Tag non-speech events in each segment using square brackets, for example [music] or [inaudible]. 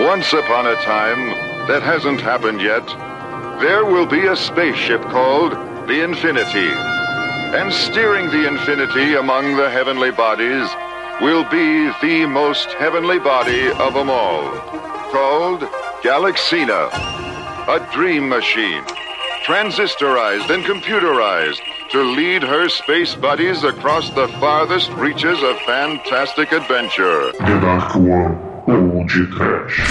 Once upon a time, that hasn't happened yet, there will be a spaceship called the Infinity. And steering the Infinity among the heavenly bodies will be the most heavenly body of them all, called Galaxina, a dream machine, transistorized and computerized to lead her space buddies across the farthest reaches of fantastic adventure. Dark One ou de Trash.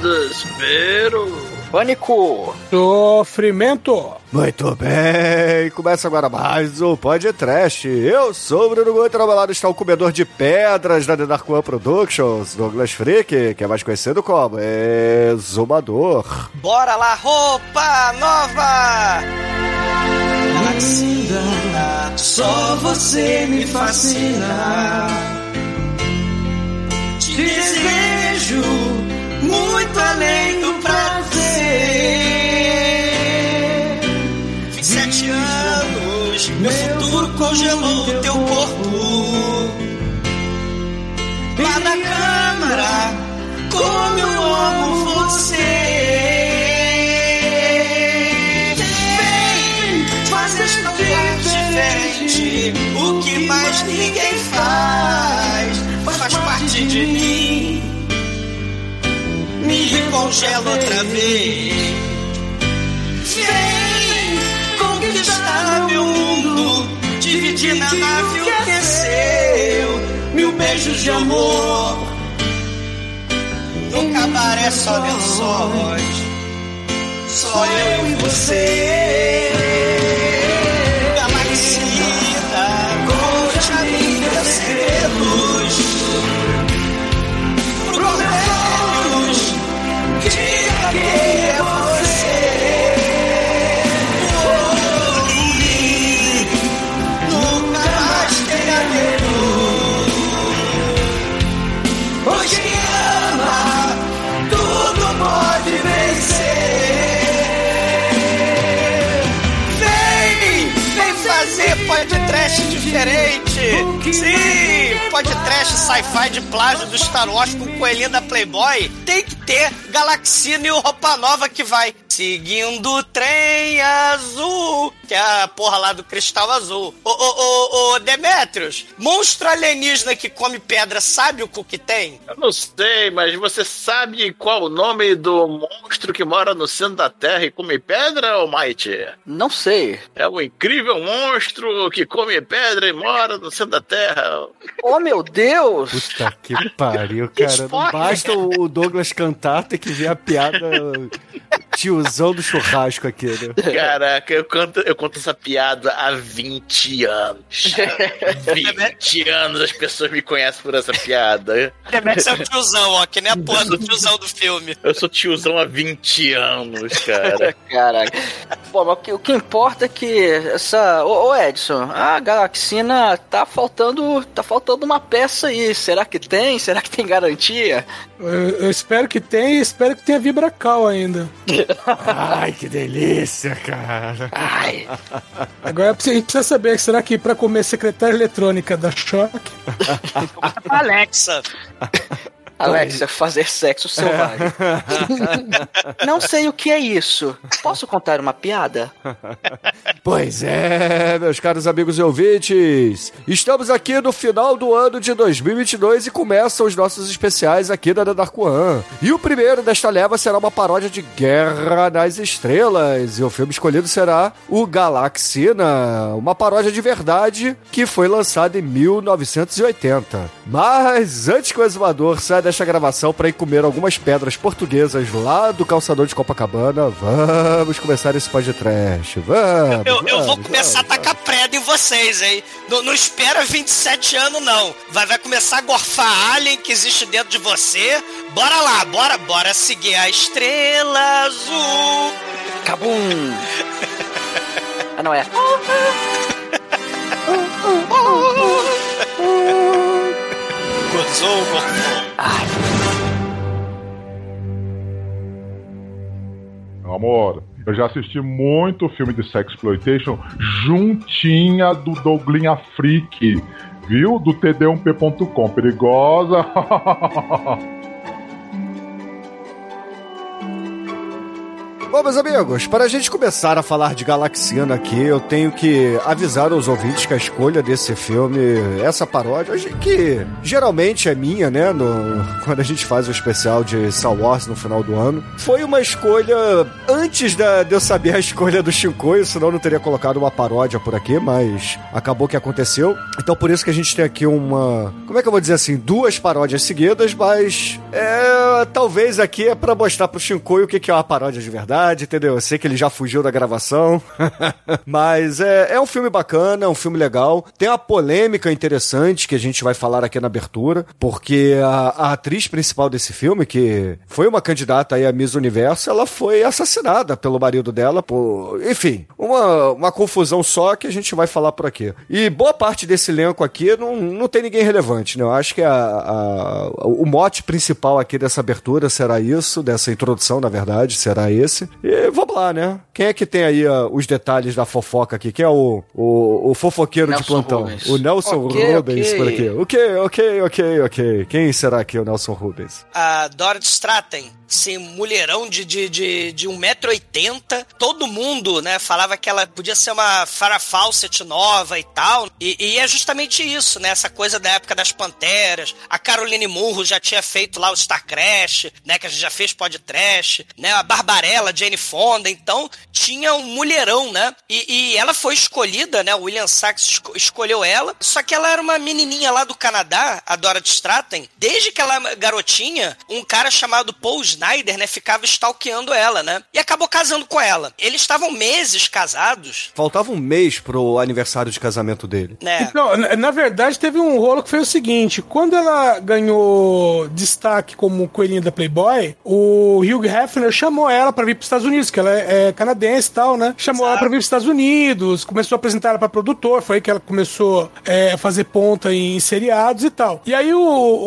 Desespero. Pânico. Sofrimento. Muito bem, começa agora mais um podcast. Eu sou o Bruno meu lado está o comedor de pedras da The Dark One Productions, Douglas Freak, que é mais conhecido como Exumador. Bora lá, roupa nova! Ainda só você me fascina. Te desejo muito além do prazer. 27 anos, meu futuro congelou o teu corpo. Lá na câmara, como eu amo você. Congela outra vez. Vem conquistar meu mundo. Dividir na nave o que é seu. Mil beijos de amor. No cabaré só lençóis. Só eu e você. Diferente. Sim, podcast sci-fi de plágio do Star Wars com coelhinho da Playboy. Tem que ter Galaxina e o Roupa Nova que vai seguindo o trem azul, que é a porra lá do cristal azul. Ô, ô, ô, ô, Demetrius, monstro alienígena que come pedra, sabe o cu que tem? Eu não sei, mas você sabe qual o nome do monstro que mora no centro da Terra e come pedra, ô Mighty? Não sei. É o incrível monstro que come pedra e mora no centro da Terra. Oh, meu Deus! Puta que pariu, cara. Não basta o Douglas cantar, tem que ver a piada tiozão do churrasco aqui, né? Caraca, eu conto, eu conto essa piada há 20 anos. [laughs] 20 anos as pessoas me conhecem por essa piada. Demetrius é o tiozão, ó, que nem a porra do tiozão do filme. Eu sou tiozão há 20 anos, cara. [laughs] Caraca. Bom, mas o que, o que importa é que essa. Ô, ô, Edson, a Galaxina tá faltando. tá faltando uma peça aí. Será que tem? Será que tem garantia? Eu, eu espero que tenha e espero que tenha Vibracal ainda. [laughs] Ai, que delícia, cara. Ai. Agora a gente precisa saber, será que pra comer secretária eletrônica da Choque? [laughs] Alexa. Alexa, fazer sexo selvagem. [laughs] Não sei o que é isso. Posso contar uma piada? Pois é, meus caros amigos e ouvintes. Estamos aqui no final do ano de 2022 e começam os nossos especiais aqui da The Dark One. E o primeiro desta leva será uma paródia de Guerra nas Estrelas. E o filme escolhido será o Galaxina, uma paródia de verdade que foi lançada em 1980. Mas antes que o exumador saia desta gravação para ir comer algumas pedras portuguesas lá do calçador de Copacabana, vamos começar esse podcast. Vamos. Eu, eu vou vamos, começar a vamos. tacar preda em vocês, hein? Não, não espera 27 anos, não. Vai, vai começar a gorfar alien que existe dentro de você. Bora lá, bora, bora seguir a estrela azul. Cabum! [laughs] ah, não é. [laughs] Ai. Meu amor, eu já assisti muito filme de sexploitation juntinha do Douglinha Freak, viu? Do td1p.com. Perigosa. [laughs] Bom, meus amigos, para a gente começar a falar de Galaxiano aqui, eu tenho que avisar aos ouvintes que a escolha desse filme, essa paródia, que geralmente é minha, né, no, quando a gente faz o especial de Star Wars no final do ano, foi uma escolha antes da, de eu saber a escolha do Shinkoio, senão eu não teria colocado uma paródia por aqui, mas acabou que aconteceu. Então por isso que a gente tem aqui uma, como é que eu vou dizer assim, duas paródias seguidas, mas é, talvez aqui é para mostrar pro Shinkoio o que, que é uma paródia de verdade entendeu? Eu sei que ele já fugiu da gravação. [laughs] Mas é, é um filme bacana, é um filme legal. Tem uma polêmica interessante que a gente vai falar aqui na abertura, porque a, a atriz principal desse filme, que foi uma candidata aí a Miss Universo, ela foi assassinada pelo marido dela por. Enfim, uma, uma confusão só que a gente vai falar por aqui. E boa parte desse elenco aqui não, não tem ninguém relevante, né? Eu acho que a, a, o mote principal aqui dessa abertura será isso, dessa introdução, na verdade, será esse. E vamos lá, né? Quem é que tem aí uh, os detalhes da fofoca aqui? Quem é o, o, o fofoqueiro Nelson de plantão? Rubens. O Nelson Ok, Rubens ok. por aqui. Ok, ok, ok, ok. Quem será que é o Nelson Rubens? A Dorothy Stratten, esse mulherão de, de, de, de 1,80m. Todo mundo, né, falava que ela podia ser uma Farrah Fawcett nova e tal. E, e é justamente isso, né? Essa coisa da época das Panteras. A Caroline Munro já tinha feito lá o Star Crash, né? Que a gente já fez podcast, né? A Barbarella, Jane Fonda. Então, tinha um mulherão, né? E, e ela foi escolhida, né? O William Sachs esco- escolheu ela. Só que ela era uma menininha lá do Canadá, a Dorothy Stratten. Desde que ela era garotinha, um cara chamado Paul Snyder, né? Ficava stalkeando ela, né? E acabou casando com ela. Eles estavam meses casados, Faltava um mês pro aniversário de casamento dele. né? Então, na, verdade, teve um rolo que foi o seguinte: quando ela ganhou destaque como coelhinha da Playboy, o Hugh Hefner chamou ela pra vir pros Estados Unidos, que ela é, é canadense e tal, né? Chamou ela pra vir pros Estados Unidos, começou a apresentar ela pra produtor, foi aí que ela começou é, a fazer ponta em seriados e tal. E aí o,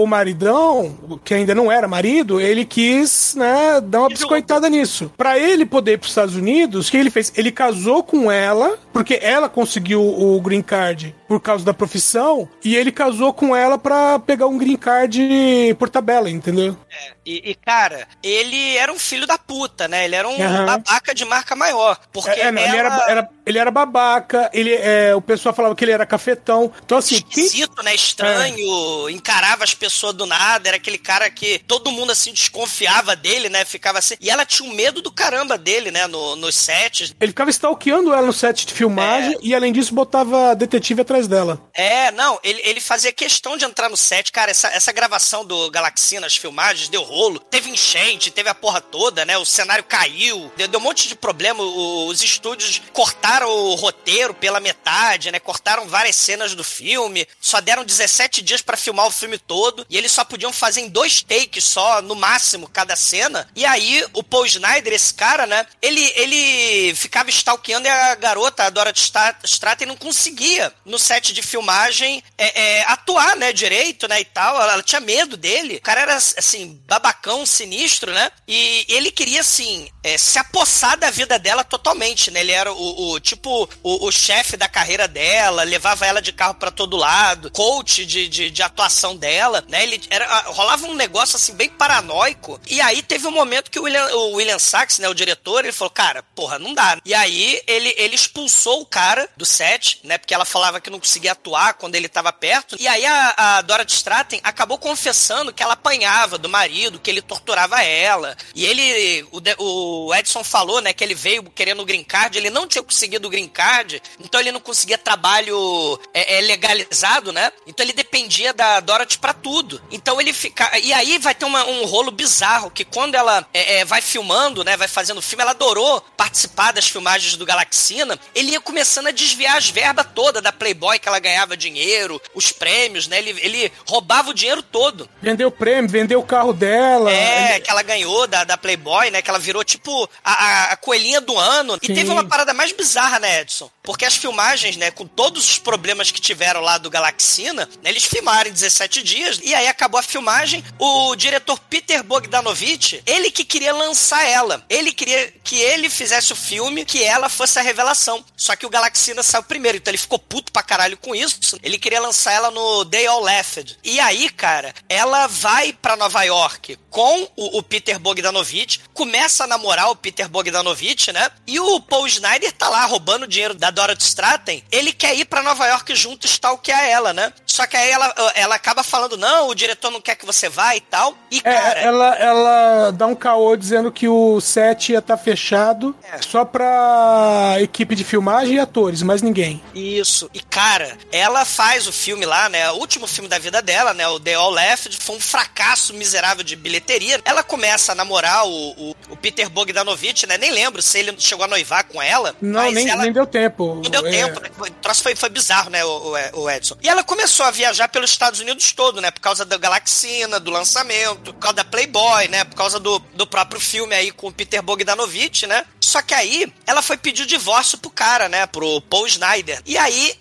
o maridão, que ainda não era marido, ele quis, né, dar uma biscoitada nisso. Pra ele poder ir pros Estados Unidos, o que ele fez? Ele casou com ela, porque ela conseguiu o green card por causa da profissão, e ele casou com ela pra pegar um green card por tabela, entendeu? E, e, cara, ele era um filho da puta, né? Ele era um Aham. babaca de marca maior. Porque É, é, não, ele, ela... era, era- ele era babaca, ele, é, o pessoal falava que ele era cafetão. Então, assim, quem, esquisito, né? Estranho, encarava as pessoas do nada, era aquele cara que todo mundo assim desconfiava dele, né? Ficava assim. E ela tinha um medo do caramba dele, né? No, nos sets. ele ficava stalkeando ela no set de filmagem e, além disso, botava detetive atrás dela. É, não, ele, ele fazia questão de entrar no set. Cara, essa, essa gravação do Galaxia nas filmagens deu rolo. Teve enchente, teve a porra toda, né? O cenário caiu, deu, deu um monte de problema. O- Os estúdios cortaram o roteiro pela metade, né? Cortaram várias cenas do filme. Só deram 17 dias pra filmar o filme todo. E eles só podiam fazer em dois takes só, no máximo, cada cena. E aí, o Paul Snyder, esse cara, né? Ele, ele ficava stalkeando a garota, a Dorothy Sta- Stratten, não conseguia, no set de filmagem, é, é, atuar, né, direito, né, e tal. Ela, ela tinha medo dele. O cara era, assim, babacão, sinistro, né? E ele queria, assim, é, se apossar da vida dela totalmente, né? Ele era o, o- tipo, o, o chefe da carreira dela, levava ela de carro pra todo lado, coach de, de, de atuação dela, né? Ele era, rolava um negócio, assim, bem paranoico. E aí teve um momento que o William, o William Sachs, né, o diretor, ele falou, cara, porra, não dá. E aí ele, ele expulsou o cara do set, né? Porque ela falava que não conseguia atuar quando ele tava perto. E aí a, a Dorothy Stratten acabou confessando que ela apanhava do marido, que ele torturava ela. E ele, o, de- o Edson falou, né, que ele veio querendo o green card, ele não tinha conseguido o green card, então ele não conseguia trabalho é, é, legalizado, né? Então ele dependia da Dorothy pra tudo. Então ele fica. E aí vai ter uma- um rolo bizarro que quando ela é, é, vai filmando, né? Vai fazendo filme, ela adorou participar das filmagens do Galaxina. Ele ia começando a desviar as verbas todas da Playboy Playboy que ela ganhava dinheiro, os prêmios, né? Ele, ele roubava o dinheiro todo. Vendeu prêmio, vendeu o carro dela. É, Ele- que ela ganhou da, da Playboy, né? Que ela virou tipo a, a- coelhinha do ano. E Sim. teve uma parada mais bizarra, né, Edson? Porque as filmagens, né, com todos os problemas que tiveram lá do Galaxina, né, eles filmaram em 17 dias. E aí acabou a filmagem. O diretor Peter Bogdanovich, ele que queria lançar ela. Ele queria que ele fizesse o filme, que ela fosse a revelação. Só que o Galaxina saiu primeiro, então ele ficou puto pra caralho com isso. Ele queria lançar ela no Day All Left. E aí, cara, ela vai pra Nova York com o, o Peter Bogdanovich, começa a namorar o Peter Bogdanovich, né? E o Paul Snyder tá lá roubando dinheiro da Dorothy Stratton. Ele quer ir pra Nova York junto stalkear ela, né? Só que aí ela, ela acaba falando, não, o diretor não quer que você vá e tal. E, É, cara... ela, ela dá um caô dizendo que o set ia estar fechado É. só pra equipe de filmagem e atores, mais ninguém. Isso. E, cara, ela faz o filme lá, né? O último filme da vida dela, né? O The All Left. Foi um fracasso miserável de bilheteria. Ela começa a namorar o, o, o Peter Bogdanovich, né? Nem lembro se ele chegou a noivar com ela. Não, mas nem, ela... nem deu tempo. Não deu É, tempo, né? O troço foi, foi bizarro, né, o, o- o Edson? E ela começou a viajar pelos Estados Unidos todo, né? Por causa da Galaxina, do lançamento, por causa da Playboy, né? Por causa do, do próprio filme aí com o Peter Bogdanovich, né? Só que aí ela foi pedir o divórcio pro cara, né? Pro Paul Snyder. E aí.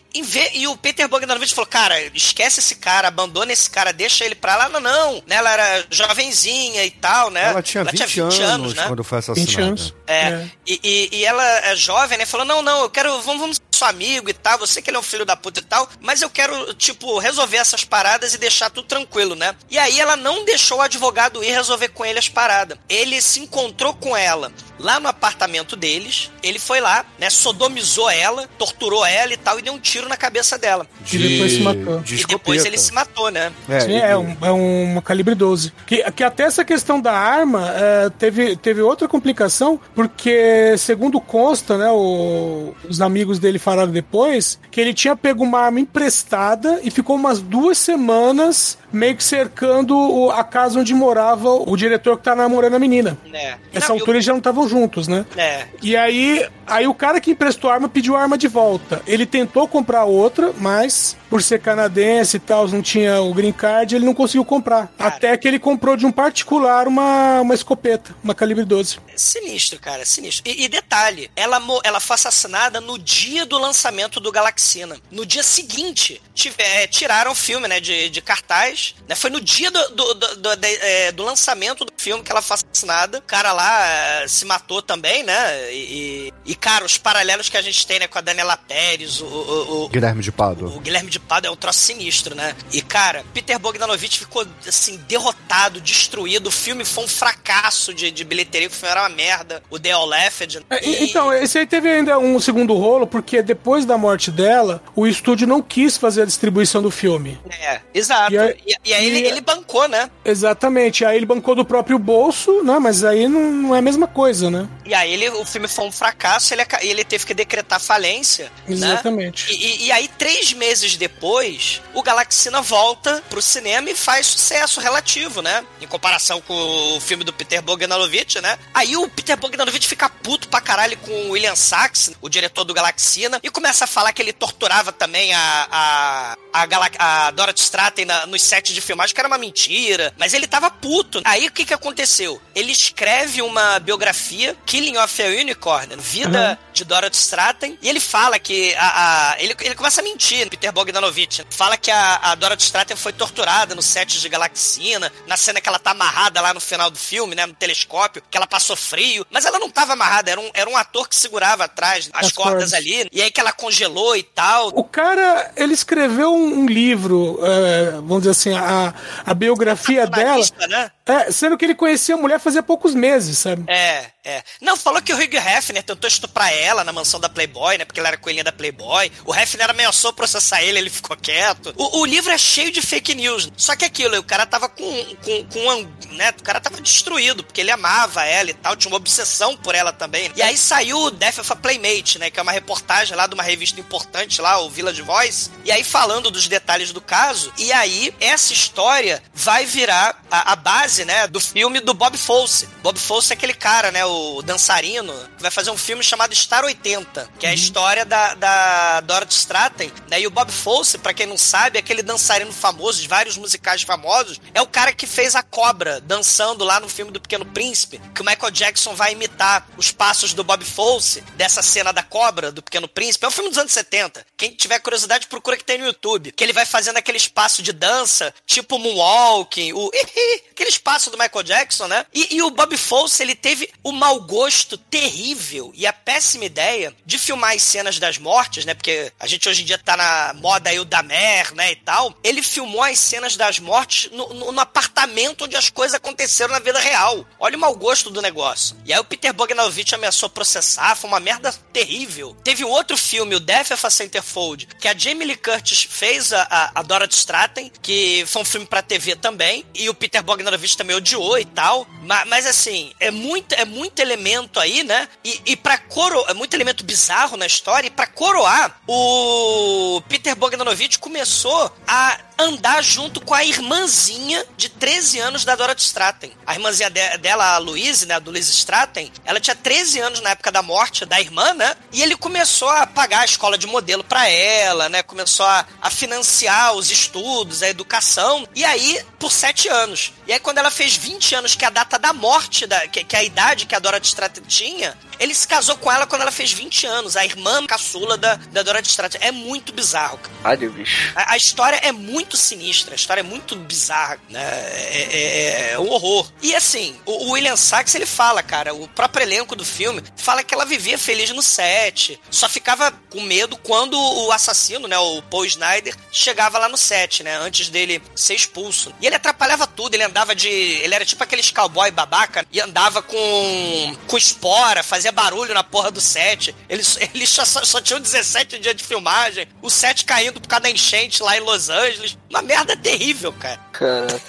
E o Peter Bogdanovich falou: Cara, esquece esse cara, abandona esse cara, deixa ele pra lá. Não, não. Né? Ela era jovenzinha e tal, né? Ela tinha 20, anos, né? quando foi 20 assassinada. anos. É, É. E, e, e ela é jovem, né? Falou: não, não, eu quero. Vamos, vamos amigo e tal. Você que ele é um filho da puta e tal. Mas eu quero, tipo, resolver essas paradas e deixar tudo tranquilo, né? E aí ela não deixou o advogado ir resolver com ele as paradas. Ele se encontrou com ela lá no apartamento deles. Ele foi lá, né? Sodomizou ela, torturou ela e tal, e deu um tiro na cabeça dela. E depois se matou. de e depois ele se matou, né? É, Sim, e- é, um, é uma calibre 12. Que, que até essa questão da arma é, teve, teve outra complicação, porque, segundo consta, né, o- os amigos dele falaram depois, que ele tinha pego uma arma emprestada e ficou umas duas semanas meio que cercando a casa onde morava o diretor que tá namorando a menina. É. E o- altura eles já não estavam juntos, né? É. E aí, aí o cara que emprestou a arma pediu a arma de volta. Ele tentou comprar outra, mas por ser canadense e tal, não tinha o green card, ele não conseguiu comprar. Cara. Até que ele comprou de um particular uma, uma escopeta, uma calibre 12. Sinistro, cara, sinistro. E, e detalhe, ela, ela foi assassinada no dia do lançamento do Galaxina. No dia seguinte, tive- é, tiraram o filme, né, de, de cartaz. Né, foi no dia do, do, do, do- de- é, do lançamento do filme que ela foi assassinada. O cara lá é, se matou também, né? E, e, e, cara, os paralelos que a gente tem, né, com a Daniela Pérez, o- o- o, Guilherme de Pado. o Guilherme de Pado é um troço sinistro, né? E, cara, Peter Bogdanovich ficou, assim, derrotado, destruído. O filme foi um fracasso de, de bilheteria, o filme era uma merda. O The All Left. É, e- Então, esse aí teve ainda um segundo rolo, porque depois da morte dela, o estúdio não quis fazer a distribuição do filme. É, exato. E E, e aí ele, e- ele bancou, né? Exatamente. Aí ele bancou do próprio bolso, né? Mas aí não, não é a mesma coisa, né? E aí ele, o filme foi um fracasso, ele, ele teve que decretar falência. Né? Exatamente. E, e- e aí, três meses depois, o Galaxina volta pro cinema e faz sucesso relativo, né? Em comparação com o filme do Peter Bogdanovich, né? Aí o Peter Bogdanovich fica puto pra caralho com o William Sachs, o diretor do Galaxina, e começa a falar que ele torturava também a, a, a, Gala a Dorothy Stratton na- nos sets de filmagem, que era uma mentira. Mas ele tava puto. Aí o que que aconteceu? Ele escreve uma biografia, Killing of a Unicorn, Vida de Dorothy Stratton, e ele fala que a, a- ele, ele começa a mentir, Peter Bogdanovich. Fala que a, a Dorothy Stratton foi torturada no set de Galaxina, na cena que ela tá amarrada lá no final do filme, né, no telescópio, que ela passou frio, mas ela não tava amarrada, era um, era um ator que segurava atrás as, As cordas, cordas. ali, e aí que ela congelou e tal. O cara, ele escreveu um, um livro, é, vamos dizer assim, a, a biografia dela. Né? É, sendo que ele conhecia a mulher fazia poucos meses, sabe? É, é. Não, falou que o Hugh Hefner tentou estuprar ela na mansão da Playboy, né? Porque ela era coelhinha da Playboy. O Hefner ameaçou processar ele, ele ficou quieto. O, o livro é cheio de fake news. Só que aquilo, o cara tava com, com, com um, né? O cara tava destruído, porque ele amava ela e tal, tinha uma obsessão por ela também. E aí saiu o Death of a Playmate, né? Que é uma reportagem lá de uma revista importante lá, o Village Voice. E aí falando dos detalhes do caso. E aí, essa história vai virar a, a base né, do filme do Bob Fosse. Bob Fosse é aquele cara, né, o dançarino, que vai fazer um filme chamado Star 80, que é a história da, da Dorothy Stratten, né, e o Bob Fosse, pra quem não sabe, é aquele dançarino famoso, de vários musicais famosos, é o cara que fez a cobra dançando lá no filme do Pequeno Príncipe, que o Michael Jackson vai imitar os passos do Bob Fosse, dessa cena da cobra do Pequeno Príncipe. É um filme dos anos 70. Quem tiver curiosidade, procura que tem no YouTube. Que ele vai fazendo aquele espaço de dança, tipo Moonwalking, o [laughs] aquele espaço do Michael Jackson, né? E, e o Bob Fosse, ele teve o mau gosto terrível e a péssima ideia de filmar as cenas das mortes, né? Porque a gente hoje em dia tá na moda aí o Damer, né? E tal. Ele filmou as cenas das mortes no, no, no apartamento onde as coisas aconteceram na vida real. Olha o mau gosto do negócio. E aí o Peter Bogdanovich ameaçou processar, foi uma merda terrível. Teve um outro filme, o Death of a Centerfold, que a Jamie Lee Curtis fez a, a, a Dorothy Stratton, que foi um filme pra TV também, e o Peter Bogdanovich também odiou e tal. Mas, mas assim, é muito, é muito elemento aí, né? E, e pra coroar, é muito elemento bizarro na história, e pra coroar, o Peter Bogdanovich começou a andar junto com a irmãzinha de 13 anos da Dorothy Stratton. A irmãzinha de, dela, a Louise, né, a Louise Stratton, ela tinha 13 anos na época da morte da irmã, né? E ele começou a pagar a escola de modelo para ela, né? Começou a, a, financiar os estudos, a educação. E aí, por 7 anos. E aí, quando ela fez 20 anos, que é a data da morte, da, que, que é a idade que a Dorothy Stratton tinha, ele se casou com ela quando ela fez 20 anos, a irmã caçula da, da Dorothy Stratton. É muito bizarro, cara. Ai, bicho. A, a, história é muito sinistra, a história é muito bizarra, né? É, é, é um horror. E assim, o, o, William Sachs, ele fala, cara, o próprio elenco do filme, fala que ela vivia feliz no set, só ficava com medo quando o assassino, né, o Paul Snyder, chegava lá no set, né, antes dele ser expulso. E ele atrapalhava tudo, ele andava de... ele era tipo aqueles cowboy babaca, e andava com, com espora, fazia barulho na porra do set. Eles, [laughs] eles só, só tinham 17 dias de filmagem. O set caindo por causa da enchente lá em Los Angeles. Uma merda terrível, cara. Cara.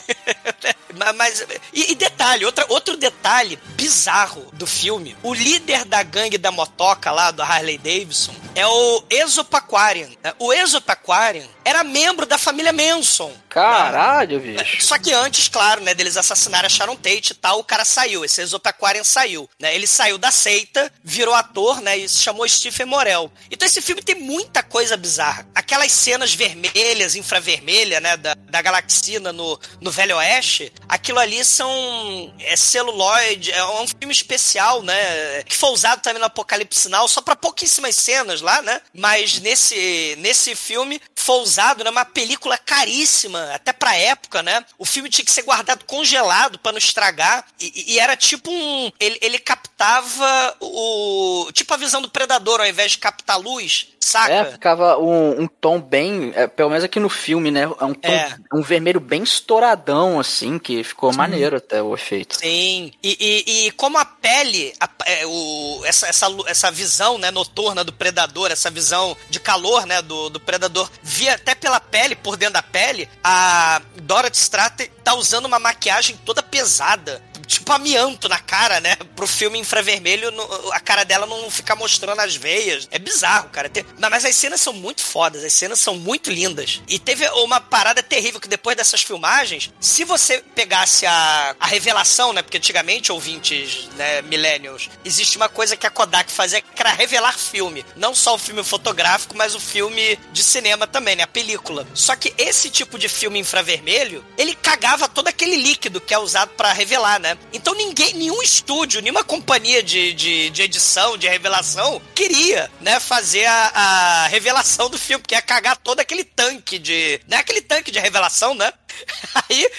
[laughs] Mas, e, e, detalhe, outra, outro detalhe bizarro do filme: o líder da gangue da motoca lá, do Harley Davidson, é o Exopaquarian. O Exopaquarian era membro da família Manson. Caralho, né? bicho. Só que antes, claro, né, deles assassinarem a Sharon Tate e tal, o cara saiu, esse Exopaquarian saiu, né? Ele saiu da seita, virou ator, né, e se chamou Stephen Morel. Então esse filme tem muita coisa bizarra. Aquelas cenas vermelhas, infravermelha, né, da, da galaxina no, no Velho Oeste, aquilo ali são é celuloide, é um filme especial, né, que foi usado também no Apocalipse Sinal, só para pouquíssimas cenas lá, né? Mas nesse nesse filme foi usado, né, uma película caríssima, até pra época, né? O filme tinha que ser guardado congelado para não estragar e, e, era tipo um ele, ele captava o tipo a visão do predador ao invés de captar luz, saca? É, ficava um, um tom bem, é, pelo menos aqui no filme, né? É um tom, é. um vermelho bem estouradão assim, que ficou Sim. maneiro até o efeito. Sim. E, e, e como a pele, a, é, o, essa, essa, essa visão, né, noturna do predador, essa visão de calor, né, do, do predador via até pela pele, por dentro da pele, a Dorothy Strater tá usando uma maquiagem toda pesada tipo amianto na cara, né? Pro filme infravermelho, a cara dela não ficar mostrando as veias. É bizarro, cara. Mas as cenas são muito fodas, as cenas são muito lindas. E teve uma parada terrível que depois dessas filmagens, se você pegasse a, a revelação, né? Porque antigamente, ouvintes, né, millennials, existe uma coisa que a Kodak fazia que era revelar filme. Não só o filme fotográfico, mas o filme de cinema também, né? A película. Só que esse tipo de filme infravermelho, ele cagava todo aquele líquido que é usado para revelar, né? Então ninguém, nenhum estúdio, nenhuma companhia de, de, de edição, de revelação, queria, né, fazer a, a revelação do filme, porque ia cagar todo aquele tanque de. Não é aquele tanque de revelação, né? [laughs] Aí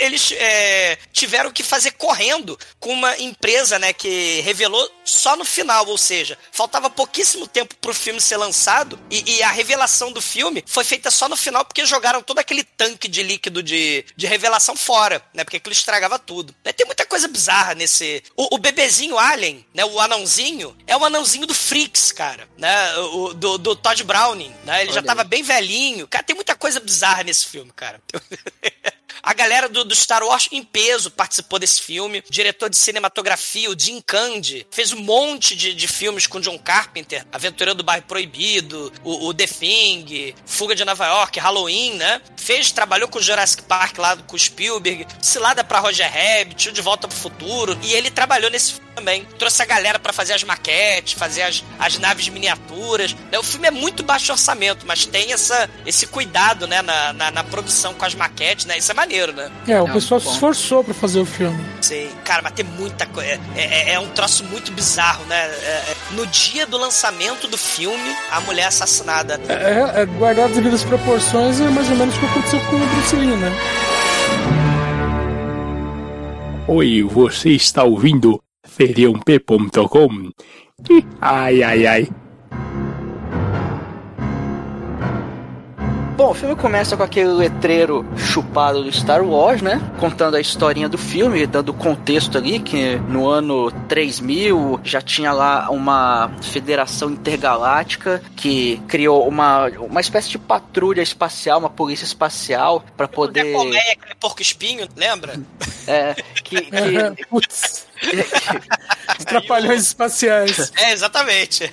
eles é, tiveram que fazer correndo com uma empresa, né, que revelou só no final, ou seja, faltava pouquíssimo tempo pro filme ser lançado e, e, a revelação do filme foi feita só no final porque jogaram todo aquele tanque de líquido de, de revelação fora, né, porque aquilo estragava tudo. Né, tem muita coisa bizarra nesse... O, o, bebezinho Alien, né, o anãozinho, é o anãozinho do Freaks, cara, né, o, do, do Todd Browning, né, ele Olha já tava aí. bem velhinho. Cara, tem muita coisa bizarra nesse filme, cara. [laughs] [laughs] A galera do, do Star Wars em peso participou desse filme. O diretor de cinematografia, o Jim Candy, fez um monte de, de filmes com John Carpenter. Aventura do Bairro Proibido, o, o The Thing, Fuga de Nova York, Halloween, né? Fez, trabalhou com Jurassic Park lá com o Spielberg. Cilada pra Roger Rabbit, De Volta pro Futuro. E ele trabalhou nesse também. Trouxe a galera para fazer as maquetes, fazer as, as naves miniaturas. Né? O filme é muito baixo orçamento, mas tem essa, esse cuidado, né, na, na, na produção com as maquetes, né? Isso é maneiro, né? É, o é pessoal se esforçou para fazer o filme. Sim, cara, mas tem muita coisa. É, é, é, um troço muito bizarro, né? É, é, no dia do lançamento do filme, a mulher assassinada. É, é guardar as devidas proporções é mais ou menos o que aconteceu com o Bruce Lee, né? Oi, você está ouvindo feriump.com. Ai, ai, ai. Bom, o filme começa com aquele letreiro chupado do Star Wars, né? Contando a historinha do filme, dando contexto ali que no ano 3000 já tinha lá uma federação intergaláctica que criou uma, uma espécie de patrulha espacial, uma polícia espacial para poder. Colmeia, aquele porco espinho, lembra? É, que. [laughs] que... Putz. [laughs] Os trapalhões espaciais. É, exatamente.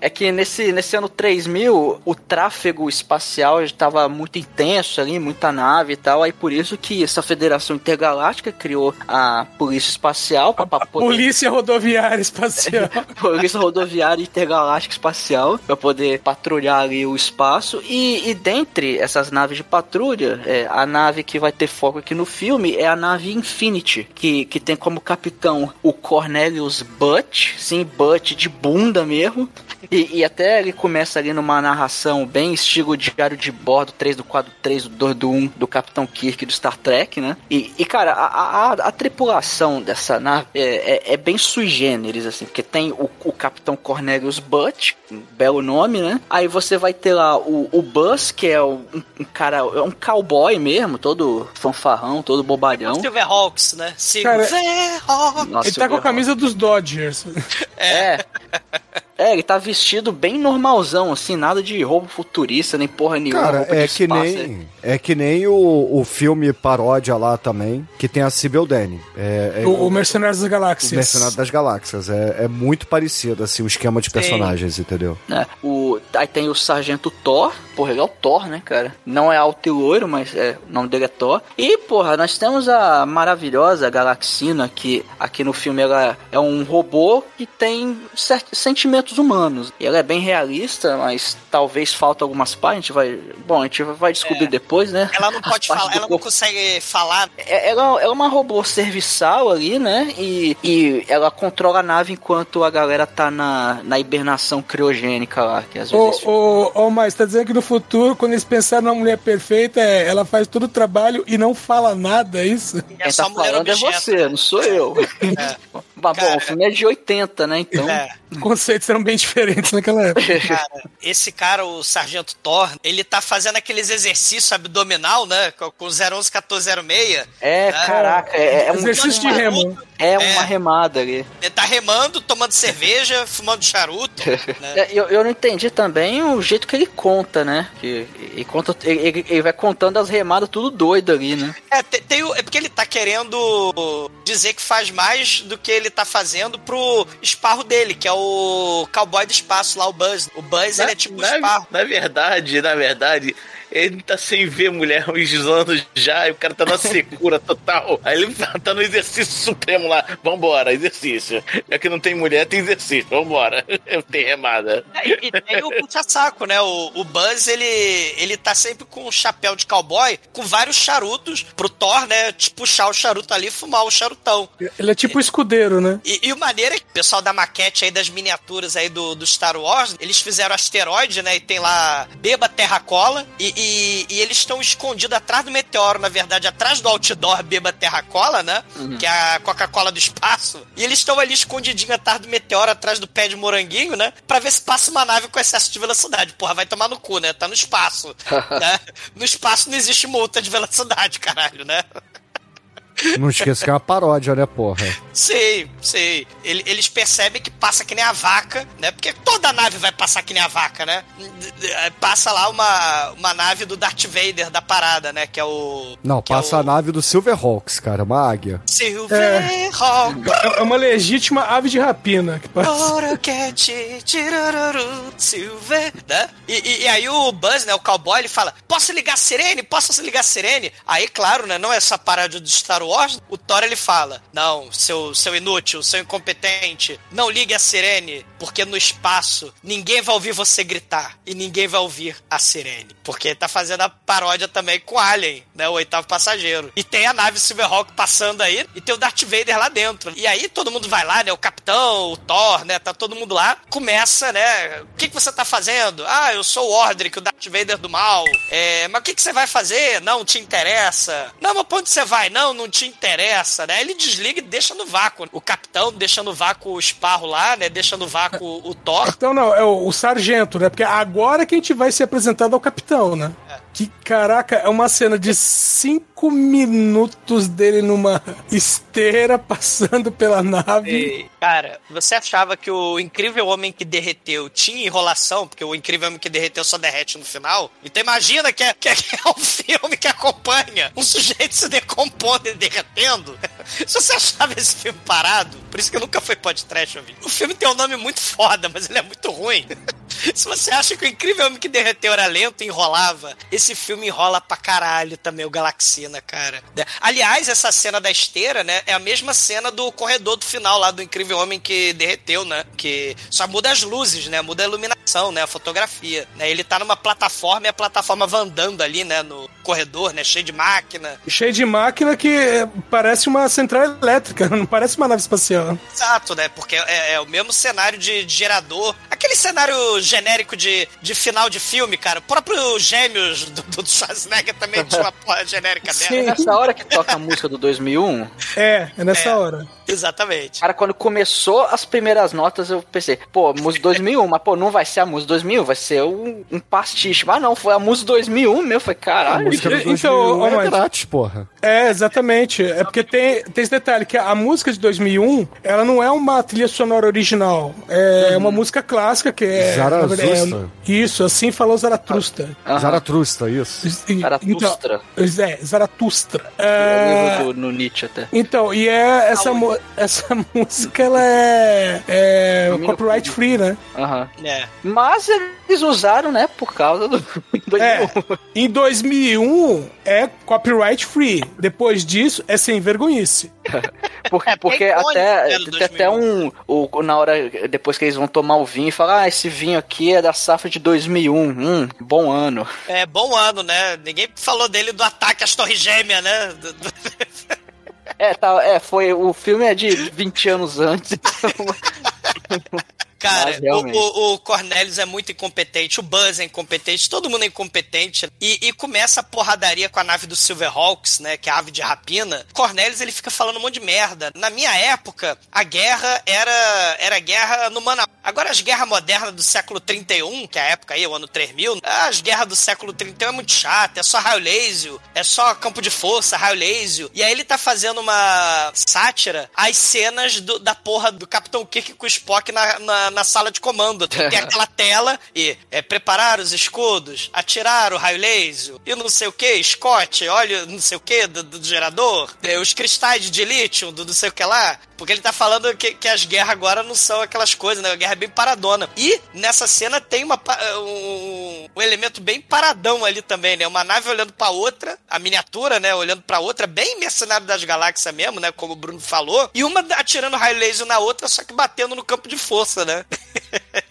É que nesse, nesse ano 3000, o tráfego espacial estava muito intenso ali, muita nave e tal. Aí por isso que essa Federação Intergaláctica criou a Polícia Espacial. Pra poder... Polícia Rodoviária Espacial. [laughs] Polícia Rodoviária Intergaláctica Espacial, para poder patrulhar ali o espaço. E, e dentre essas naves de patrulha, é, a nave que vai ter foco aqui no filme é a nave Infinity, que, que tem como capitão o Cornelius Butt, sim, Butt de bunda mesmo. E, e, até ele começa ali numa narração bem estilo diário de bordo, 3 do quadro 3 do 2 do 1 do Capitão Kirk do Star Trek, né? E, e cara, a, a, a, tripulação dessa nave é, é, é, bem sui generis, assim, porque tem o, o Capitão Cornelius Butt, um belo nome, né? Aí você vai ter lá o, o Buzz, que é um, um cara, é um cowboy mesmo, todo fanfarrão, todo bobalhão. Silverhawks, né? Silverhawks. Nossa, ele tá com a camisa dos Dodgers. [laughs] É. [laughs] É, ele tá vestido bem normalzão, assim, nada de roubo futurista, nem porra nenhuma. Cara, é que, nem, é que nem o, o filme paródia lá também, que tem a Sibyl Danny. É, é, o, o Mercenários das Galáxias. O Mercenários das Galáxias. É, é muito parecido, assim, o esquema de personagens, entendeu? É, o, aí tem o Sargento Thor, porra, ele é o Thor, né, cara? Não é alto e loiro, mas é, o nome dele é Thor. E, porra, nós temos a maravilhosa Galaxina, que aqui no filme ela é um robô que tem sentimentos humanos. E ela é bem realista, mas talvez falta algumas partes. A gente vai. Bom, a gente vai descobrir é. depois, né? Ela não pode falar, ela não consegue falar. É, ela, ela é uma robô serviçal ali, né? E, e ela controla a nave enquanto a galera tá na, na hibernação criogênica lá. Que às vezes. Ô, ô, ô, mas tá dizendo que no futuro, quando eles pensaram numa mulher perfeita, é, ela faz todo o trabalho e não fala nada, é isso? Quem tá falando é você, não sou eu. É. [laughs] Mas, bom, o filme é de 80, né? Então. É. Conceitos eram bem diferentes naquela época. Cara, esse cara, o Sargento Thor, ele tá fazendo aqueles exercícios abdominal, né? Com 011 1406. É, né? caraca. É, é um exercício de remo. É, é uma remada ali. Ele tá remando, tomando cerveja, fumando charuto. [laughs] Né? É, eu, eu não entendi também o jeito que ele conta, né? Que, ele, conta, ele, ele vai contando as remadas tudo doido ali, né? É, tem, tem, é porque ele tá querendo dizer que faz mais do que ele tá fazendo pro esparro dele, que é o cowboy do espaço lá, o Buzz. O Buzz, na, ele é tipo na, esparro. Na verdade, na verdade, ele tá sem ver mulher há uns anos já, e o cara tá na secura total. Aí ele tá, tá no exercício supremo lá. Vambora, exercício. Já que não tem mulher, tem exercício. Vambora. [laughs] Eu tenho remada. É, e, tem o puxa-saco, né? O, o Buzz, ele, ele tá sempre com um chapéu de cowboy, com vários charutos, pro Thor, né? Tipo, puxar o charuto ali e fumar o charutão. Ele é tipo escudeiro, né? E, e o maneiro é que o pessoal da maquete aí, das miniaturas aí do, do Star Wars, eles fizeram asteroide, né? E tem lá Beba Terra Cola. E, e, e eles estão escondidos atrás do meteoro, na verdade, atrás do outdoor Beba Terra Cola, né? Uhum. Que é a Coca-Cola do espaço. E eles estão ali escondidinhos atrás do meteoro, atrás do pé de moranguinho, né? Pra ver se passa uma nave com excesso de velocidade. Porra, vai tomar no cu, né? Tá no espaço. [laughs] né? No espaço não existe multa de velocidade, caralho, né? Não esqueça que é uma paródia, né, porra? Sei, sei. Ele- eles percebem que passa que nem a vaca, né? Porque toda nave vai passar que nem a vaca, né? Passa lá uma, uma nave do Darth Vader da parada, né? Que é o. Não, é passa o a nave do Silverhawks, cara, uma águia. Silverhawk. É uma legítima ave de rapina que passa. Silver, né? E, e- e aí o Buzz, né, o cowboy, ele fala: Posso ligar a sirene? Posso ligar a sirene? Aí, claro, né, não é essa parada do Star Wars. O Thor ele fala: Não, seu, seu inútil, seu incompetente, não ligue a sirene, porque no espaço ninguém vai ouvir você gritar e ninguém vai ouvir a sirene. Porque tá fazendo a paródia também com Alien, né, o oitavo passageiro. E tem a nave Silverhawk passando aí e tem o Darth Vader lá dentro. E aí todo mundo vai lá, né, o capitão, o Thor, né, tá todo mundo lá. Começa, né, o que, que você tá fazendo? Ah, eu sou o Ordric, o Darth Vader do mal. É, mas o que, que você vai fazer? Não te interessa. Não, mas pra onde você vai? Não, não te interessa, né? Ele desliga e deixa no vácuo. O capitão deixa no vácuo o esparro lá, né, deixa no vácuo o Thor. Então não, é o, o sargento, né? Porque agora que a gente vai ser apresentado ao capitão, né? Que caraca, é uma cena de cinco minutos dele numa esteira passando pela nave. E, cara, você achava que o Incrível Homem que Derreteu tinha enrolação, porque o Incrível Homem que Derreteu só derrete no final? Então imagina que é, que é, é um [laughs] filme que acompanha um sujeito se decompondo e derretendo. [laughs] Se você achava esse filme parado, por isso que nunca foi podcast, ouvir. O filme tem um nome muito foda, mas ele é muito ruim. [laughs] [laughs] Se você acha que o Incrível Homem que Derreteu era lento e enrolava, esse filme enrola pra caralho também, o Galaxina, cara. Aliás, essa cena da esteira, né, é a mesma cena do corredor do final lá do Incrível Homem que Derreteu, né? Que só muda as luzes, né? Muda a iluminação, né? A fotografia. Né? Ele tá numa plataforma e a plataforma vai andando ali, né? No corredor, né? Cheio de máquina. Cheio de máquina que é, parece uma central elétrica, [laughs] não parece uma nave espacial. Exato, né? Porque é, é o mesmo cenário de, de gerador. Aquele cenário genérico de, de final de filme, cara. O próprio Gêmeos do, do Schwarzenegger também tinha uma porra genérica dela. É nessa hora que toca a música do 2001? É, é nessa É. hora. Exatamente. Cara, quando começou as primeiras notas, eu pensei, pô, música 2001, mas pô, não vai ser a música 2001, vai ser um, um pastiche. Mas não, foi a música 2001 meu, foi A caralho. música do Então, 2001 ô, é Mike. grátis, porra. É, exatamente. É porque tem, tem esse detalhe, que a música de 2001, ela não é uma trilha sonora original. É uma música clássica que é... Zaratustra. é- isso, assim falou Zaratrusta. Aham. Zaratrusta, isso. Zaratustra. Então, é, Zaratustra. É É, livro do, no Nietzsche até. Então, e é essa, [laughs] essa música, ela é, é copyright público. free, né? Aham. É. Mas eles usaram, né, por causa do [laughs] 2001. É, em 2001 é copyright free. Depois disso é sem vergonhice. [laughs] Por- É, porque é até, né, tem até um. O, na hora, depois que eles vão tomar o vinho, e falar: Ah, esse vinho aqui é da safra de 2001. Hum, bom ano. É bom ano, né? Ninguém falou dele do ataque às Torres Gêmeas, né? Do- do- É, tá, é, foi. O filme é de 20 anos antes. então- [laughs] Cara, o, o, o Cornelius é muito incompetente, o Buzz é incompetente, todo mundo é incompetente. E, e começa a porradaria com a nave do Silverhawks, né? Que é a ave de rapina. Cornelius ele fica falando um monte de merda. Na minha época, a guerra era, era guerra no mano. a- Agora, as guerras modernas do século 31, que é a época aí, o ano 3000, as guerras do século 31 é muito chata, é só raio laser, é só campo de força, raio laser. E aí ele tá fazendo uma sátira às cenas do- da porra do Capitão Kirk com o Spock na, na, na sala de comando. [laughs] Tem aquela tela e é preparar os escudos, atirar o raio laser e não sei o que, Scott, olha não sei o que do, do gerador, é, os cristais de lítio do não sei o que lá. Porque ele tá falando que, que as guerras agora não são aquelas coisas, né? A guerra é bem paradona. E nessa cena tem uma, pa- um, um elemento bem paradão ali também, né? Uma nave olhando pra outra, a miniatura, né? Olhando pra outra, bem mercenário das galáxias mesmo, né? Como o Bruno falou. E uma atirando raio laser na outra, só que batendo no campo de força, né? [laughs]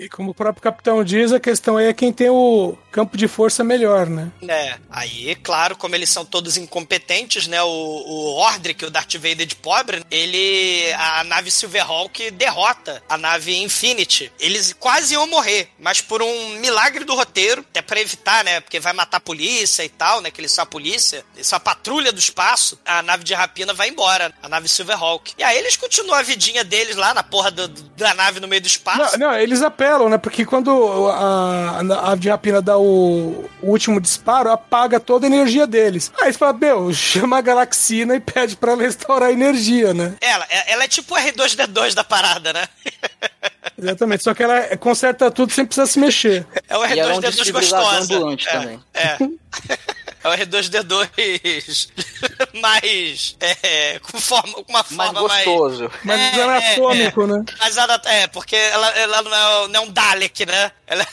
E como o próprio capitão diz, a questão aí é quem tem o campo de força melhor, né? É, aí, claro, como eles são todos incompetentes, né? O, o Ordric, o Darth Vader de pobre, ele. A nave Silverhawk derrota a nave Infinity. Eles quase iam morrer, mas por um milagre do roteiro, até pra evitar, né? Porque vai matar a polícia e tal, né? Que eles são a polícia, eles são a patrulha do espaço, a nave de rapina vai embora, a nave Silverhawk. E aí eles continuam a vidinha deles lá na porra do- da nave no meio do espaço. Não, não, eles apelam, né? Porque quando a, a ave de rapina dá o, o, o último disparo, apaga toda a energia deles. Aí você fala, meu, [laughs] chama a Galaxina e pede pra ela restaurar a energia, né? Ela, ela é tipo o R2D2 da parada, né? [laughs] Exatamente, só que ela conserta tudo sem precisar se mexer. É o E ela é um R2D2 gostosa. ambulante é, também. É. [laughs] É o R2D2 mais. É, com, forma, com uma Mais forma mais. gostoso. Mas É, anatômico, né? Mas ela, é, porque ela, ela não, é, não é um Dalek, né? Ela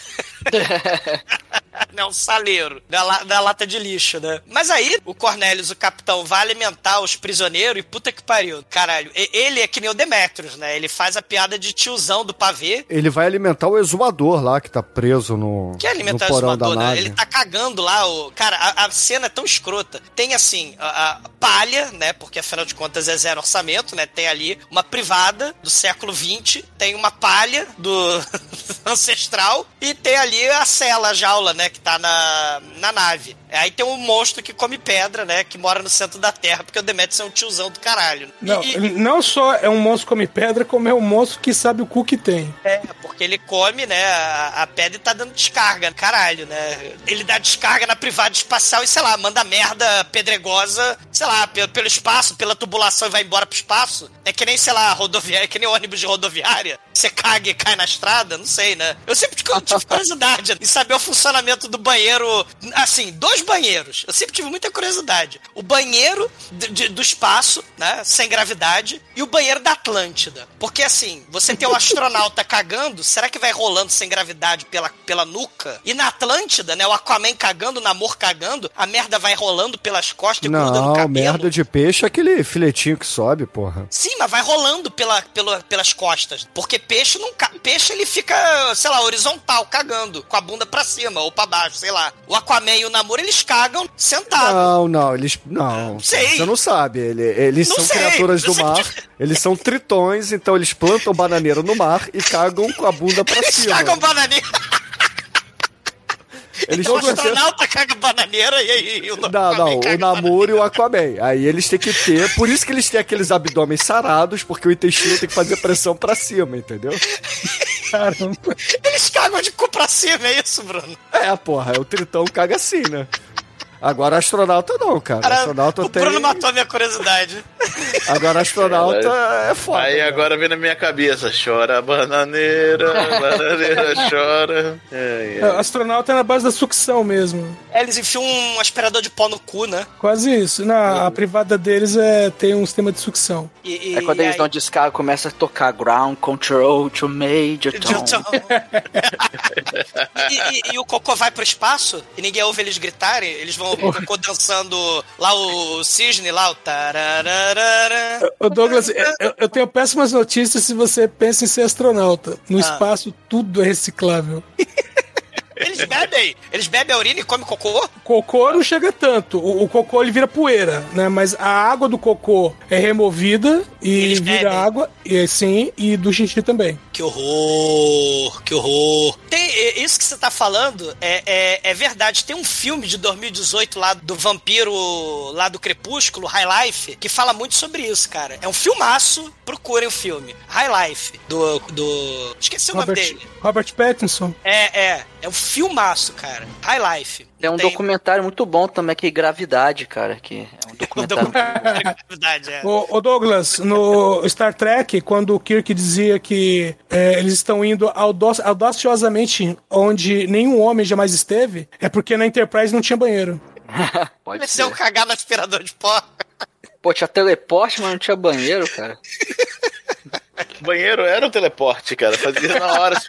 [laughs] não é um saleiro da, la- da lata de lixo, né? Mas aí o Cornelius, o capitão, vai alimentar os prisioneiros e puta que pariu. Caralho, ele é que nem o Demetrius, né? Ele faz a piada de tiozão do pavê. Ele vai alimentar o exumador lá que tá preso no, Que alimentar no da exumador, né? Ele tá cagando lá, o. Cara, a, a cena é tão escrota. Tem assim, a, a palha, né? Porque afinal de contas é zero orçamento, né? Tem ali uma privada do século XX, tem uma palha do [laughs] ancestral e tem ali a cela, a jaula, né? Que tá na, na nave. Aí tem um monstro que come pedra, né? Que mora no centro da Terra, porque o Demetrius é um tiozão do caralho. Não, e- não só é um monstro que come pedra, como é um monstro que sabe o cu que tem. É, porque ele come, né, a, a pedra e tá dando descarga, caralho, né? Ele dá descarga na privada espacial e, sei lá, manda merda pedregosa, sei lá, pelo, pelo espaço, pela tubulação e vai embora pro espaço. É que nem, sei lá, rodoviária, é que nem ônibus de rodoviária. Você caga e cai na estrada, não sei, né? Eu sempre tive tive curiosidade em saber o funcionamento do banheiro, assim, dois banheiros. Eu sempre tive muita curiosidade. O banheiro de- de- do espaço, né, sem gravidade, e o banheiro da Atlântida. Porque, assim, você tem um [laughs] astronauta cagando, será que vai rolando sem gravidade pela, pela nuca? E na Atlântida, né, o Aquaman cagando, o Namor cagando, a merda vai rolando pelas costas e gruda no Não, cabelo. merda de peixe é aquele filetinho que sobe, porra. Sim, mas vai rolando pela, pela- pelas costas. Porque peixe não. Peixe ele fica, sei lá, horizontal, cagando, com a bunda pra cima ou pra baixo, sei lá. O Aquaman e o Namor, eles cagam sentados. Não, não, eles. Não, Sei. você não sabe. Ele- eles Não são sei, criaturas do mar, [laughs] eles são tritões, então eles plantam bananeira no mar e cagam com a bunda pra Eles cima. cagam bananeira. [laughs] Eles o que ter- astronauta caga bananeira e aí o Não, não, o Namor e o Aquaman. Aí eles têm que ter. Por isso que eles têm aqueles abdômenes sarados, porque o intestino tem que fazer pressão pra cima, entendeu? Caramba. Eles cagam de cu pra cima, é isso, Bruno? É, porra, o tritão caga assim, né? Agora astronauta não, cara. Cara, astronauta o tem. Bruno matou a minha curiosidade. [laughs] Agora astronauta é foda. Aí né? agora vem na minha cabeça, chora bananeira, [laughs] bananeira chora. É, É, astronauta é na base da sucção mesmo. É, Eles enfiam um aspirador de pó no cu, né? Quase isso. Na, a privada deles é tem um sistema de sucção. E, e- É quando e eles aí- dão descarga, começa a tocar Ground Control to Major. [laughs] Então- e, e- e o Cocô vai pro espaço e ninguém ouve eles gritarem. Eles vão o Cocô dançando lá o cisne, lá o tarararara. Ô Douglas, eu, eu tenho péssimas notícias se você pensa em ser astronauta. No Ah. espaço, tudo é reciclável. Eles bebem. Eles bebem a urina e comem cocô. Cocô não chega tanto. O, o cocô ele vira poeira, né? Mas a água do cocô é removida e Eles vira bebem. água, e sim, e do xixi também. Que horror, que horror. Tem, isso que você tá falando é, é, é verdade. Tem um filme de 2018 lá do vampiro, lá do Crepúsculo, High Life, que fala muito sobre isso, cara. É um filmaço, procurem o filme. High Life, do. do... Esqueci o nome Robert, dele. Robert Pattinson. É, é. É um filmaço, cara. High Life. Tem um documentário muito bom também que é Gravidade, cara, que é um [laughs] documentário. É. Ô, ô, Douglas, no Star Trek, quando o Kirk dizia que é, eles estão indo audaci- audaciosamente onde nenhum homem jamais esteve, é porque na Enterprise não tinha banheiro. [laughs] Pode Eles ser. iam cagar no aspirador de pó. Pô, tinha teleporte, mas não tinha banheiro, cara. [laughs] Banheiro era o teleporte, cara. Fazia na hora. [laughs]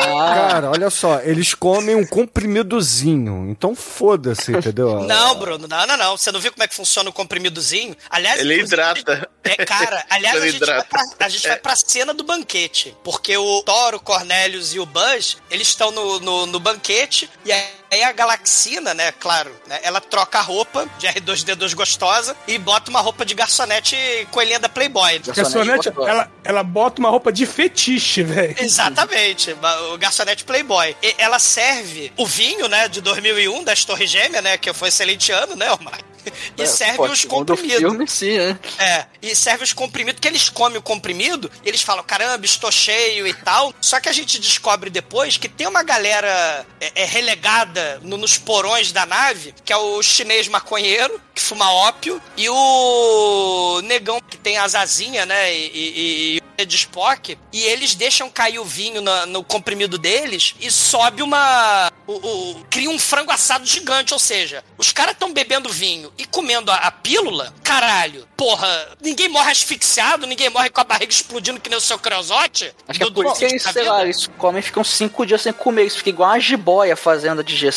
Ah, Cara, olha só, eles comem um comprimidozinho. Então foda-se, entendeu? Não, Bruno, não, não, não. Você não viu como é que funciona o comprimidozinho? Aliás, Ele hidrata. É, cara, aliás, a Ele gente, vai pra, a gente vai pra cena do banquete. Porque o Thor, o Cornelius e o Buzz, eles estão no, no, no banquete e aí a Galaxina, né, claro, né, ela troca a roupa de R2D2 gostosa e bota uma roupa de garçonete coelhinha da Playboy. Garçonete, ela, ela bota uma roupa de fetiche, velho. Exatamente, o garçonete Playboy. E ela serve o vinho, né, de 2001, das Torres Gêmeas, né, que foi um excelente ano, né, Omar? e É, serve pô, os comprimidos. filme, sim, né? É, e serve os comprimidos, que eles comem o comprimido, e eles falam, caramba, estou cheio e tal. Só que a gente descobre depois que tem uma galera é, é, relegada no- nos porões da nave, que é o chinês maconheiro, que fuma ópio, e o negão que tem as asinhas, né, e, e, e de Spock, e eles deixam cair o vinho na- no, comprimido deles e sobe uma. O, o- cria um frango assado gigante, ou seja, os caras estão bebendo vinho e comendo a, a pílula, caralho, porra, ninguém morre asfixiado, ninguém morre com a barriga explodindo que nem o seu creosote. Acho que é por isso que eles, da sei lá, eles comem ficam cinco dias sem comer. Eles ficam igual uma jiboia fazendo a digestão.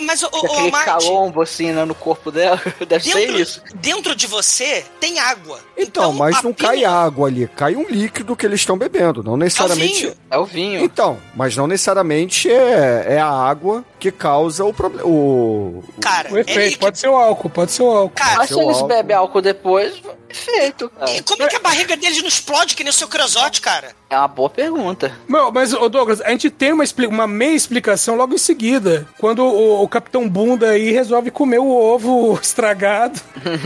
Mas, ô, Com ô, aquele Marty, calombo assim né, no corpo dela. [laughs] Deve ser dentro, isso. dentro de você tem água. Então, mas a não cai água ali, cai um líquido que eles estão bebendo, não necessariamente. vinho. É o vinho. Então, mas não necessariamente é, é a água que causa o problema. O, Cara, O efeito, é pode ser o álcool, pode ser o álcool. Cara, Mas se eles álcool. bebem álcool depois, efeito. cara. e como é que a barriga deles não explode que nem o seu creosote, cara? É uma boa pergunta. Não, mas, ô Douglas, a gente tem uma, uma meia explicação logo em seguida. Quando o, o Capitão Bunda aí resolve comer o ovo [laughs] estragado,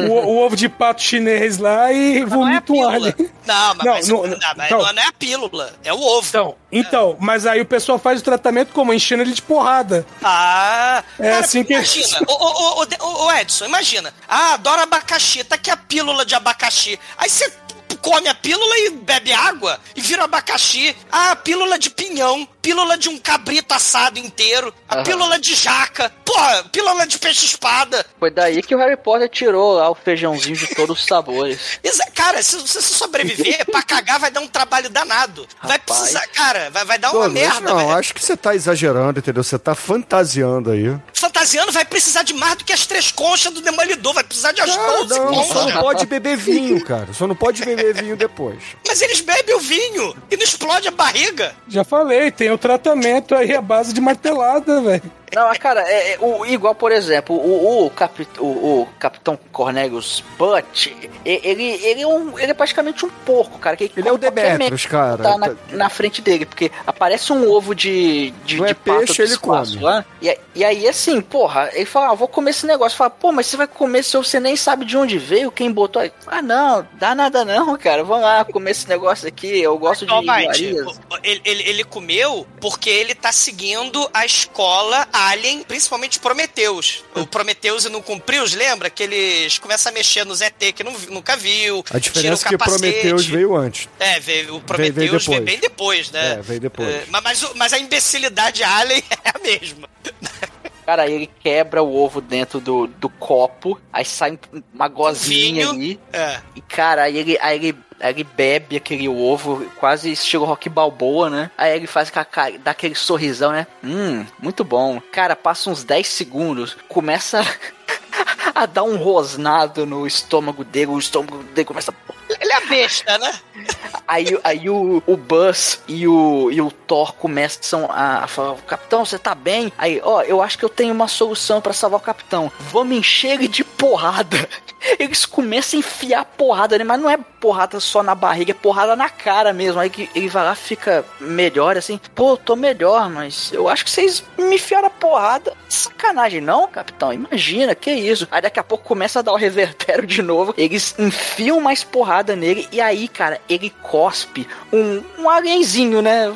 o, o ovo de pato chinês lá e não é vomita um pílula. alho. Não, mas, Não, mas- não, não, não, mas não. não é a pílula, é o ovo. Então, então, mas aí o pessoal faz o tratamento como? Enchendo ele de porrada. Ah, É assim que- imagina. Ô, Edson, imagina. Ah, adoro abacaxi, tá aqui a pílula de abacaxi. Aí você come a pílula e bebe água e vira abacaxi. Ah, pílula de pinhão, pílula de um cabrito assado inteiro, a Aham. pílula de jaca, porra, pílula de peixe-espada. Foi daí que o Harry Potter tirou lá o feijãozinho de todos os sabores. [laughs] Exa- Cara, se você sobreviver, pra cagar vai dar um trabalho danado. Vai Rapaz. precisar, cara, vai, vai dar uma Douglas, merda. não, vai- acho que você tá exagerando, entendeu? Você tá fantasiando aí. Fantasiano vai precisar de mais do que as três conchas do Demolidor, vai precisar de as Não, 12 não, conchas. só não pode beber vinho, cara. Só não pode beber vinho depois. [laughs] Mas eles bebem o vinho e não explode a barriga. Já falei, tem o tratamento aí à base de martelada, velho. Não, mas, cara, é, é, o, igual, por exemplo, o, o, capi- o, o Capitão Cornelius Butt, ele, ele, é um, ele é praticamente um porco, cara. Que Ele é o Demetrius, cara. tá na, na frente dele, porque aparece um ovo de, de, Não é de pato peixe, ele espaço come. lá. E, e aí, assim, porra, ele fala, ah, vou comer esse negócio. Fala, pô, mas você vai comer esse ovo, você nem sabe de onde veio, quem botou aí. Ah, não, dá nada não, cara. Vamos lá comer esse negócio aqui, eu gosto de iguarias. ele, ele, ele comeu porque ele tá seguindo a escola Alien, principalmente Prometheus. O Prometheus e não cumpriu, lembra? Que eles começam a mexer nos ET que não, nunca viu. A diferença é tira que o capacete. Prometheus veio antes. É, veio, o veio Prometheus veio, depois. bem depois, né? É, veio depois. É, mas, mas, a imbecilidade Alien [laughs] é a mesma. Cara, aí ele quebra o ovo dentro do, do copo, aí sai uma gozinha Vinho. ali. É. E, cara, aí ele, aí ele, aí ele bebe aquele ovo, quase estilo rock balboa, né? Aí ele faz com a cara, dá aquele sorrisão, né? Hum, muito bom. Cara, passa uns 10 segundos, começa [laughs] a dar um rosnado no estômago dele, o estômago dele começa a Ele é besta, né? Aí, aí o, o Buzz e o, e o Thor começam a, a falar: Capitão, você tá bem? Aí, ó, eu acho que eu tenho uma solução pra salvar o capitão. Vamos encher ele de porrada. [laughs] Eles começam a enfiar porrada nele, mas não é porrada só na barriga, é porrada na cara mesmo. Aí que ele vai lá fica melhor, assim. Pô, tô melhor, mas eu acho que vocês me enfiaram a porrada. Sacanagem, não, capitão? Imagina, que isso. Aí daqui a pouco começa a dar o revertério de novo. Eles enfiam mais porrada nele. E aí, cara, ele cospe um, um alienzinho, né?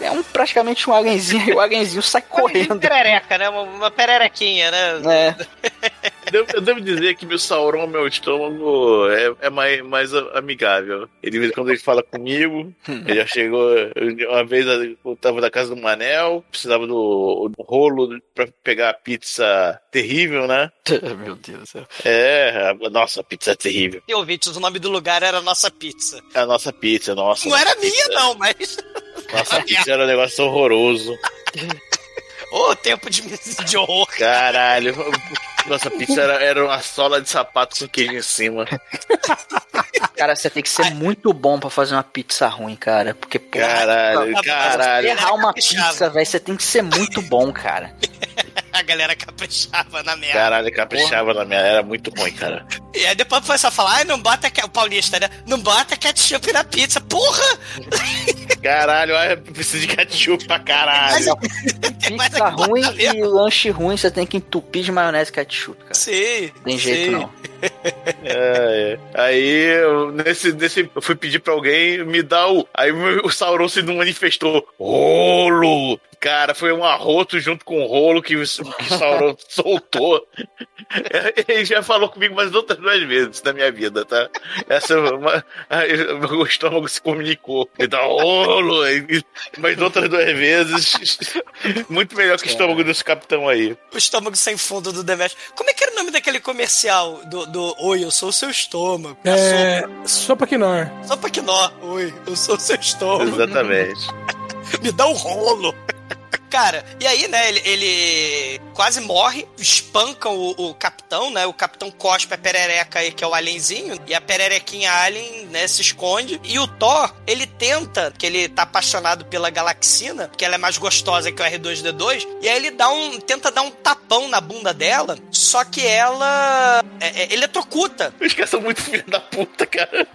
É um, praticamente um alienzinho. E o alienzinho sai correndo. Perereca, né? Uma, uma pererequinha, né? É. [laughs] Devo- eu devo dizer que meu Sauron, meu estômago, é, é mais, mais a- amigável. Ele, quando ele fala comigo, ele já chegou. Uma vez eu tava na casa do Manel, precisava do, do rolo pra pegar a pizza terrível, né? [laughs] Meu Deus do céu. É, a nossa pizza é terrível. E ouvintes, o nome do lugar era Nossa Pizza. É A nossa pizza, nossa. Não era nossa minha, pizza. não, mas. [laughs] Nossa pizza era um negócio horroroso. Ô, tempo de, de horror. Caralho. Nossa pizza era, era uma sola de sapato com queijo em cima. [laughs] Cara, você tem que ser muito bom pra fazer uma pizza ruim, cara. Porque, pô, Caralho, pra- pra caralho. errar uma pizza, velho, você tem que ser muito bom, cara. [laughs] A galera caprichava na merda. Caralho, caprichava na minha. Era muito ruim, cara. E aí depois foi só falar, ai, não bota que- o paulista, né? Não bota ketchup na pizza. Porra! [laughs] Caralho, olha, precisa de ketchup pra caralho. Pizza [laughs] ruim e lanche ruim você tem que entupir de maionese e ketchup, cara. Sim. Tem jeito sim. não. [laughs] É, é. Aí, eu, nesse, nesse, eu fui pedir pra alguém me dar o. Aí o Sauron se não manifestou. Rolo! Cara, foi um arroto junto com o rolo que, o- que Sauron [laughs] soltou. Ele já falou comigo mais outras duas vezes na minha vida, tá? Essa é uma. [laughs] O estômago se comunicou. Ele dá rolo! e- Mas outras duas vezes. [laughs] Muito melhor que o estômago desse capitão aí. O estômago sem fundo do Demetrio. Como é que era o nome daquele comercial do, do Oi, eu sou o seu estômago? É. Sopa Quinor. Sopa, quinó. Oi, eu sou o seu estômago. Exatamente. Me dá um rolo. Cara, e aí, né, ele, ele quase morre, espancam o, o capitão, né? O capitão cospe a perereca aí, que é o alienzinho, e a pererequinha alien, né, se esconde. E o Thor, ele tenta, que ele tá apaixonado pela Galaxina, que ela é mais gostosa que o R2D2, e aí ele dá um, tenta dar um tapão na bunda dela, só que ela é, é, eletrocuta. Os caras são muito filho da puta, cara.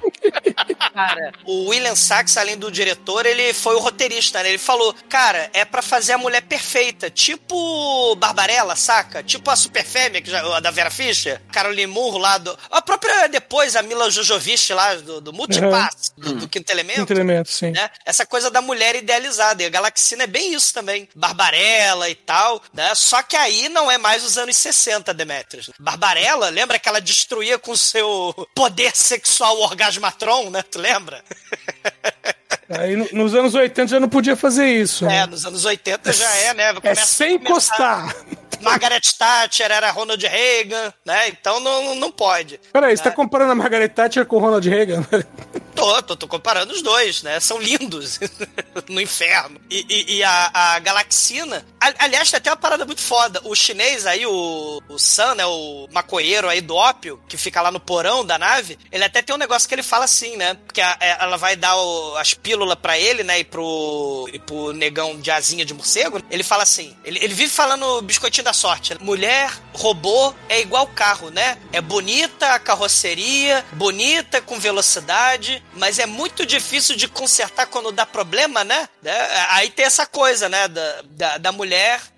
Cara, o William Sachs, além do diretor, ele foi o roteirista, né? Ele falou, cara, é pra fazer a mulher perfeita, tipo Barbarella, saca? Tipo a Super Fêmea, que já, a da Vera Fischer, Caroline Murro lá do... A própria, depois, a Mila Jojovic lá, do, do Multipass, do, do Quinto Elemento. Quinto elemento, sim. Né? Essa coisa da mulher idealizada. E a Galaxina é bem isso também. Barbarella e tal, né? Só que aí não é mais os anos 60, Demetrius. Barbarella, lembra que ela destruía com seu poder sexual orgasmatron, né? Tu lembra? [laughs] Aí no- nos anos 80 já não podia fazer isso. É, né? nos anos 80 já é, né? É Começa- sem começar- encostar. Margaret Thatcher era Ronald Reagan, né? Então não, não pode. Peraí, você tá comparando a Margaret Thatcher com o Ronald Reagan? [laughs] Tô, tô, tô comparando os dois, né? São lindos [laughs] no inferno. E, e- e a, a Galaxina. Aliás, tem até uma parada muito foda. O chinês aí, o, o Sam, né? O maconheiro aí do ópio, que fica lá no porão da nave, ele até tem um negócio que ele fala assim, né? Porque a- é- ela vai dar o- as pílulas pra ele, né? E pro, e pro negão de asinha de morcego. Ele fala assim: ele, ele vive falando biscoitinho da sorte. né? Mulher, robô é igual carro, né? É bonita a carroceria, bonita com velocidade, mas é muito difícil de consertar quando dá problema, né? É, Aí tem essa coisa, né? Da, da, da mulher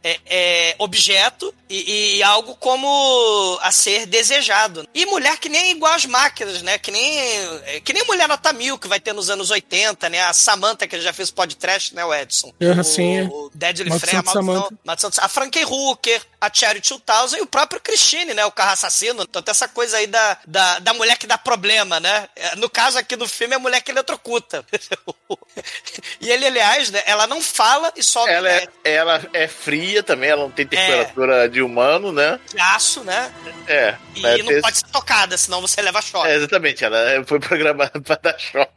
é, é objeto e, e algo como a ser desejado. E mulher que nem é igual às máquinas, né? Que nem, é, que nem mulher nota mil que vai ter nos anos 80, né? A Samantha, que já fez podcast, né, o Edson? O, sim, é. o Deadly de Samantha. Maldição a Frankie Hooker, a Charity 2000 e o próprio Christine, né? O carro assassino. Então tem essa coisa aí da, da, da mulher que dá problema, né? É, No caso aqui do filme, é a mulher que eletrocuta. [laughs] e ele, aliás, né? Ela não fala e solta Ela é, ela é fria também, ela não tem temperatura de humano, né? de aço, né? É. E vai não ter- pode ser tocada, senão você leva choque. É, exatamente, ela foi programada [laughs] pra dar choque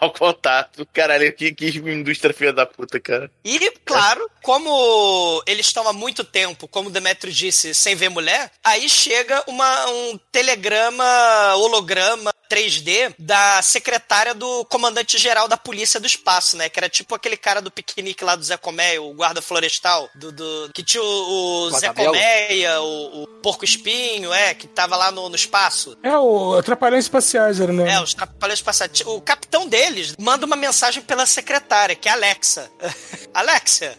ao contato. Caralho, que, que indústria filha da puta, cara. E, claro, como eles estão há muito tempo, como o Demetrio disse, sem ver mulher, aí chega uma, um telegrama, holograma 3D da secretária do comandante-geral da polícia do espaço, né? Que era tipo aquele cara do piquenique lá do Zé Colmeia, o guarda florestal, do, do- que tinha o, o Zé Guardabelo? O, o Porco Espinho, é, que tava lá no, no espaço. É o Atrapalhões Espaciais, era o nome. É, os trapalhões passados. O capitão deles manda uma mensagem pela secretária, que é a Alexa. [laughs] Alexa,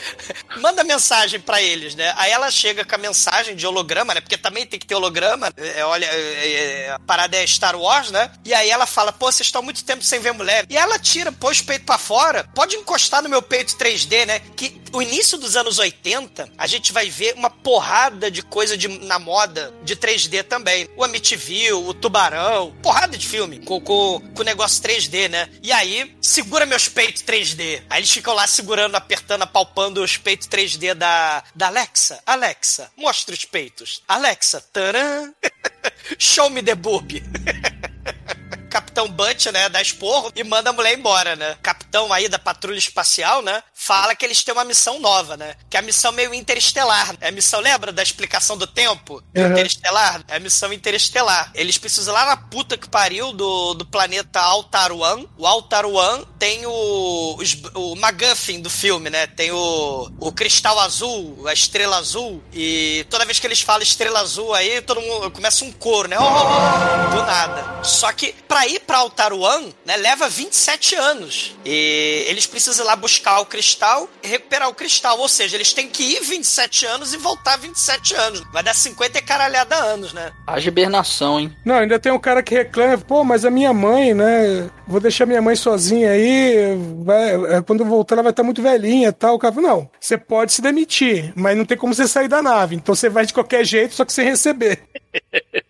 [laughs] manda mensagem pra eles, né? Aí ela chega com a mensagem de holograma, né? Porque também tem que ter holograma. É, olha, é, é, a parada é Star Wars, né? E aí ela fala, pô, vocês estão muito tempo sem ver mulher. E ela tira, põe os peitos pra fora, pode encostar no meu peito 3D, né? Que o início dos anos 80, a gente vai ver uma porrada de coisa de, na moda de 3D também. O Amityville, o Tubarão, porrada de filme com, com, com negócio 3D, né? E aí, segura meus peitos 3D. Aí eles ficam lá segurando, apertando, apalpando os peitos 3D da, da Alexa. Alexa, mostra os peitos. Alexa, taran. [laughs] Show me the boob. [laughs] Capitão Butch, né, dá esporro e manda a mulher embora, né? Capitão aí da patrulha espacial, né, fala que eles têm uma missão nova, né? Que é a missão meio interestelar. É a missão, lembra da explicação do tempo? Uhum. Interestelar? É a missão interestelar. Eles precisam ir lá na puta que pariu do, do planeta Altaruan. O Altaruan tem o, os- o McGuffin do filme, né? Tem o, o cristal azul, a estrela azul. E toda vez que eles falam estrela azul aí, todo mundo começa um coro, né? Oh, [laughs] do nada. Só que pra ir pra Altaruan, né, leva 27 anos. E eles precisam ir lá buscar o cristal e recuperar o cristal. Ou seja, eles têm que ir 27 anos e voltar 27 anos. Vai dar 50 e caralhada anos, né? Haja hibernação, hein? Não, ainda tem um cara que reclama, pô, mas a minha mãe, né? Vou deixar minha mãe sozinha aí, vai, é, quando eu voltar ela vai estar muito velhinha e tal. O cara fala, não, você pode se demitir, mas não tem como você sair da nave. Então você vai de qualquer jeito, só que sem receber. [laughs]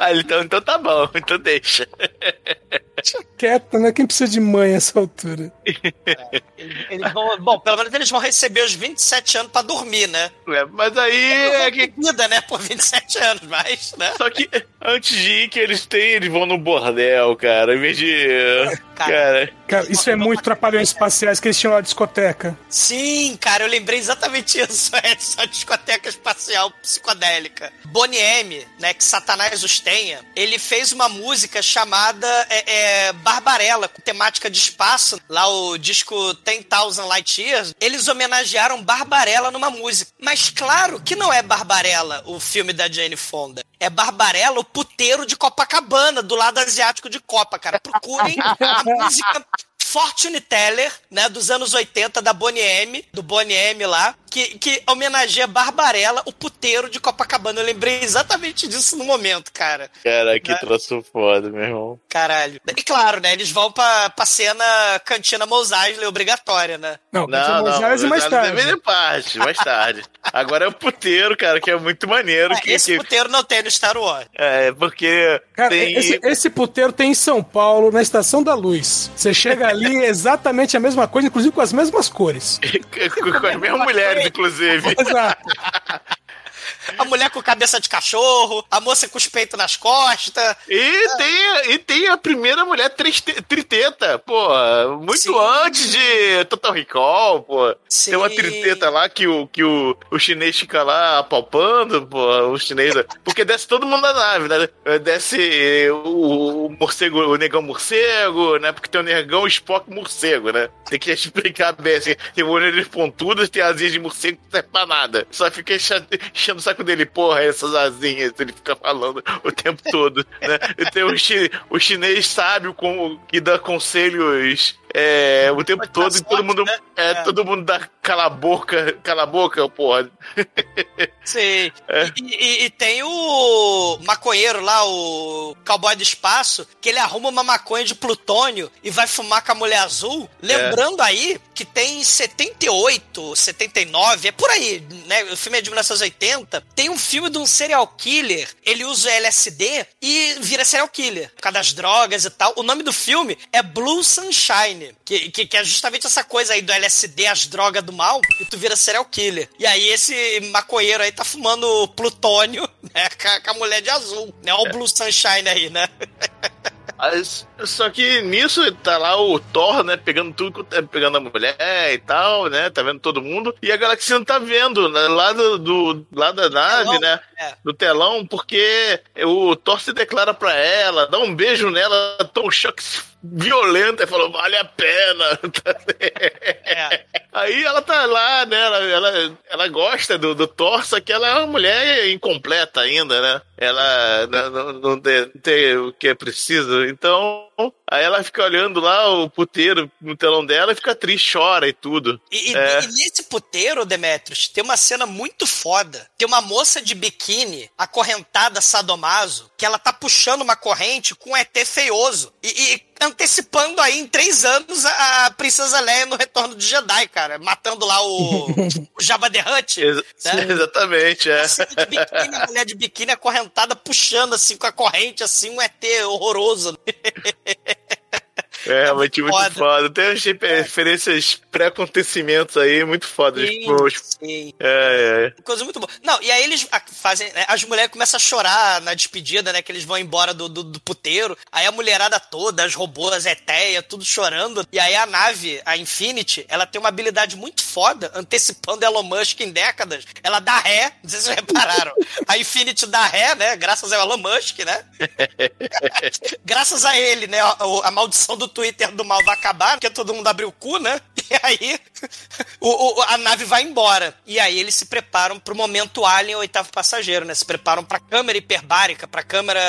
Ah, então, então tá bom, então deixa. [laughs] Quieta, né? Quem precisa de mãe nessa altura? Eles vão, bom, pelo menos eles vão receber os 27 anos pra dormir, né? É, mas aí é que. Vida, né? Por 27 anos, mas, né? Só que antes de ir, que eles têm, eles vão no bordel, cara. Em vez de. Cara. Cara, isso é muito trapalhões espaciais que eles tinham lá na discoteca. Sim, cara, eu lembrei exatamente isso. [laughs] É só discoteca espacial psicodélica. Bonnie M, né, que Satanás os tenha, ele fez uma música chamada é, é, Barbarella, com temática de espaço. Lá o disco 10,000 Light Years, eles homenagearam Barbarella numa música. Mas claro que não é Barbarella o filme da Jane Fonda. É Barbarella, o puteiro de Copacabana, do lado asiático de Copa, cara. Procurem a [laughs] música Fortune Teller, né, dos anos 80, da Bonnie M, do Bonnie M lá, que, que homenageia Barbarella, o puteiro de Copacabana. Eu lembrei exatamente disso no momento, cara. Cara, que Né? troço foda, meu irmão. Caralho. E claro, né, eles vão pra, pra cena cantina Mos Eisley obrigatória, né? Não, Não, não, Mos mais tarde. deve de parte, mais tarde. Agora é o puteiro, cara, que é muito maneiro. É, que, esse que- puteiro não tem no Star Wars. É, porque Cara, tem. esse, esse puteiro tem em São Paulo, na Estação da Luz. Você chega ali, [laughs] é exatamente a mesma coisa, inclusive com as mesmas cores. [laughs] com as mesmas mulheres, inclusive. Exato. A mulher com cabeça de cachorro, a moça com os peitos nas costas. E tem, e tem a primeira mulher triteta, pô, muito Sim. antes de Total Recall, pô. Sim. Tem uma triteta lá que o, que o, o chinês fica lá apalpando, pô, o chinês. Porque desce todo mundo da nave, né? Desce o, o morcego, o negão morcego, né? Porque tem o negão Spock morcego, né? Tem que [laughs] explicar bem assim. Tem orelhas pontudas, tem asinhas de morcego que não serve pra nada. Só fica enche- enchendo saco dele, porra, essas asinhas, ele fica falando o tempo todo, né? Tem o, chi- o chinês sábio com, que dá conselhos é, o tempo todo e todo mundo, né? é, É. todo mundo dá cala a boca, cala a boca, porra. Sim. É. E, e- e tem o maconheiro lá, o cowboy do espaço, que ele arruma uma maconha de plutônio e vai fumar com a mulher azul. Lembrando aí que tem 78, 79, é por aí, né? O filme é de 1980. Tem um filme de um serial killer, ele usa LSD e vira serial killer, por causa das drogas e tal. O nome do filme é Blue Sunshine, que, que, que é justamente essa coisa aí do LSD, as drogas do mal, e tu vira serial killer. E aí esse maconheiro aí tá fumando plutônio, [laughs] né, com a, com a mulher de azul, né? Olha o Blue Sunshine aí, né? Mas, só que nisso tá lá o Thor, né? Pegando tudo, é, pegando a mulher e tal, né? Tá vendo todo mundo. E a Galaxia não tá vendo, né, lá do, do- lá da nave, Telão, né? é. Do telão, porque o Thor se declara pra ela, dá um beijo nela, um choque violento, e falou, vale a pena. [laughs] É. Aí ela tá lá, né? Ela, ela, ela gosta do, do Thor, só que ela é uma mulher incompleta ainda, né? Ela não, não, não tem, tem o que é preciso. Então, aí ela fica olhando lá o puteiro no telão dela e fica triste, chora e tudo. E, É. e nesse puteiro, Demetrius, tem uma cena muito foda. Tem uma moça de biquíni, acorrentada sadomaso, que ela tá puxando uma corrente com um ET feioso. E, e antecipando aí em três anos a, a Princesa Leia no Retorno de Jedi, cara. Matando lá o, [laughs] o Jabba the Hutt. Ex- né? [laughs] Exatamente, é. A de biquíni, a mulher de biquíni acorrentada puxando assim com a corrente, assim, um ET horroroso. [laughs] É, realmente muito foda. foda. Tem umas referências pré-acontecimentos aí muito fodas. Sim, Tipo, sim. é, é. Coisa muito boa. Não, e aí eles fazem. né, As mulheres começam a chorar na despedida, né? Que eles vão embora do, do, do puteiro. Aí a mulherada toda, as robôs, as etéia, tudo chorando. E aí a nave, a Infinity, ela tem uma habilidade muito foda, antecipando Elon Musk em décadas. Ela dá ré, não sei se vocês repararam. A Infinity dá ré, né? Graças ao Elon Musk, né? [laughs] [laughs] Graças a ele, né? A, a maldição do Twitter do mal vai acabar, porque todo mundo abriu o cu, né? [laughs] E aí, [laughs] o, o- a nave vai embora. E aí eles se preparam pro momento Alien, o oitavo passageiro, né? Se preparam pra câmera hiperbárica, pra câmera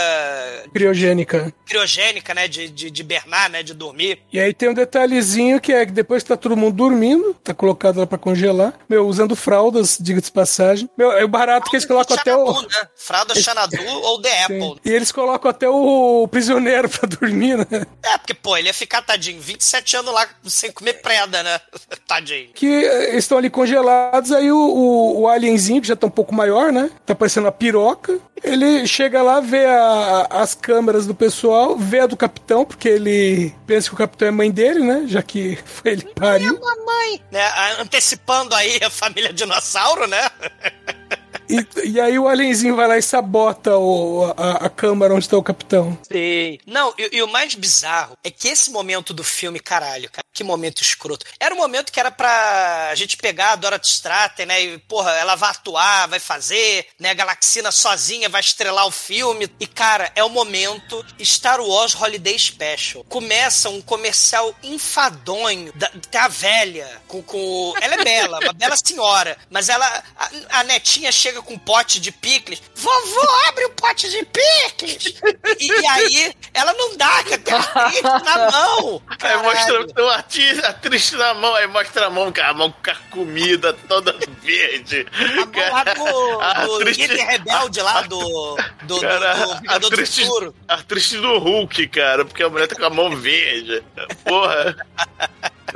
Criogênica. criogênica, né? De, de, de hibernar, né? De dormir. E aí tem um detalhezinho que é que depois que tá todo mundo dormindo, tá colocado lá pra congelar, meu, usando fraldas, diga-se de passagem. Meu, é o barato que eles colocam até o. Xanadu, né? Fralda Xanadu ou The Apple. Sim. E eles colocam até o prisioneiro pra dormir, né? É, porque, pô, ele ia ficar, tadinho, 27 anos lá sem comer prenda, né? [laughs] Tadinho. Que eh, estão ali congelados, aí o, o, o alienzinho, que já tá um pouco maior, né? Tá parecendo uma piroca. Ele chega lá, vê a- as câmeras do pessoal, vê a do capitão, porque ele pensa que o capitão é mãe dele, né? Já que [laughs] foi ele que pariu. Mamãe! Né? Antecipando aí a família dinossauro, né? [laughs] E, e aí o alienzinho vai lá e sabota o, a, a câmara onde tá o capitão. Sim. Não, e, e o mais bizarro é que esse momento do filme, caralho, cara, que momento escroto. Era um momento que era pra a gente pegar a Dorothy Strater, né? E, porra, ela vai atuar, vai fazer, né? A Galaxina sozinha vai estrelar o filme. E, cara, é o momento Star Wars Holiday Special. Começa um comercial enfadonho da velha, com, com... Ela é bela, uma bela senhora, mas ela... A, a netinha chega com um pote de picles. Vovô, abre o pote de picles! E, e aí, ela não dá, cara, tem na mão. Aí mostra o artista, a triste na mão, aí mostra a mão, cara, a mão carcomida, toda verde. A mão lá do, do rebelde lá do, do, do, Futuro. a triste do Hulk, cara, porque a mulher tá com a mão verde. Porra.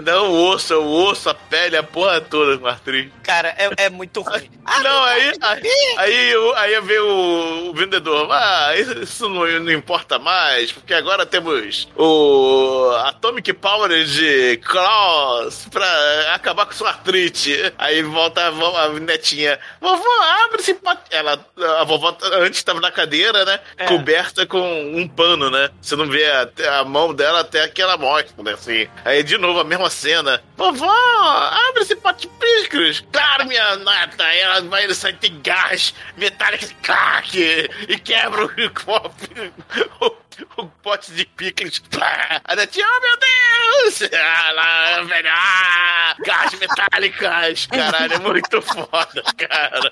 Não, o osso, é o osso, a pele, a porra toda com a atriz. Cara, é, é muito ruim. Ah, não, aí, aí, aí, eu- aí veio o, o vendedor. Ah, isso, isso não, não importa mais, porque agora temos o Atomic Power de Klaus pra acabar com sua artrite. Aí volta a, vo- a netinha. Vovó, abre esse pote. Ela, a vovó antes estava na cadeira, né? É. Coberta com um pano, né? Você não vê a, a mão dela até que ela mostra, né? Assim. Aí de novo a mesma cena. Vovó, abre esse pote de picles. Claro, minha nata. Aí ela vai sair, tem gás metálico, clac, e quebra o copo. O, pote de picles. Plá. A oh meu Deus! Lá, velho, ah, gás metálicas. Caralho, é muito foda, cara.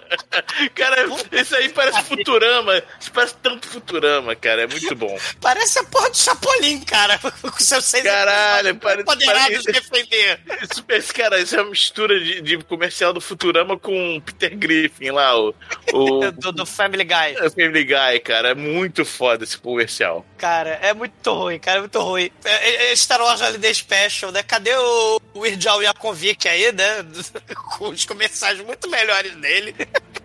Cara, isso aí parece Futurama. Isso parece tanto Futurama, cara. É muito bom. Parece a porra do Chapolin, cara. [laughs] Com seus seis Caralho, pare- defender. Isso, esse, cara, isso é uma mistura de, de comercial do Futurama com o Peter Griffin lá, o, o [laughs] Do, do Family Guy. Family Guy, cara. É muito foda esse comercial. Cara, é muito ruim, cara, é muito ruim. É, é Star Wars Holiday Special, né? Cadê o Weird Al Yankovic aí, né? [laughs] Com os comerciais muito melhores dele. [laughs]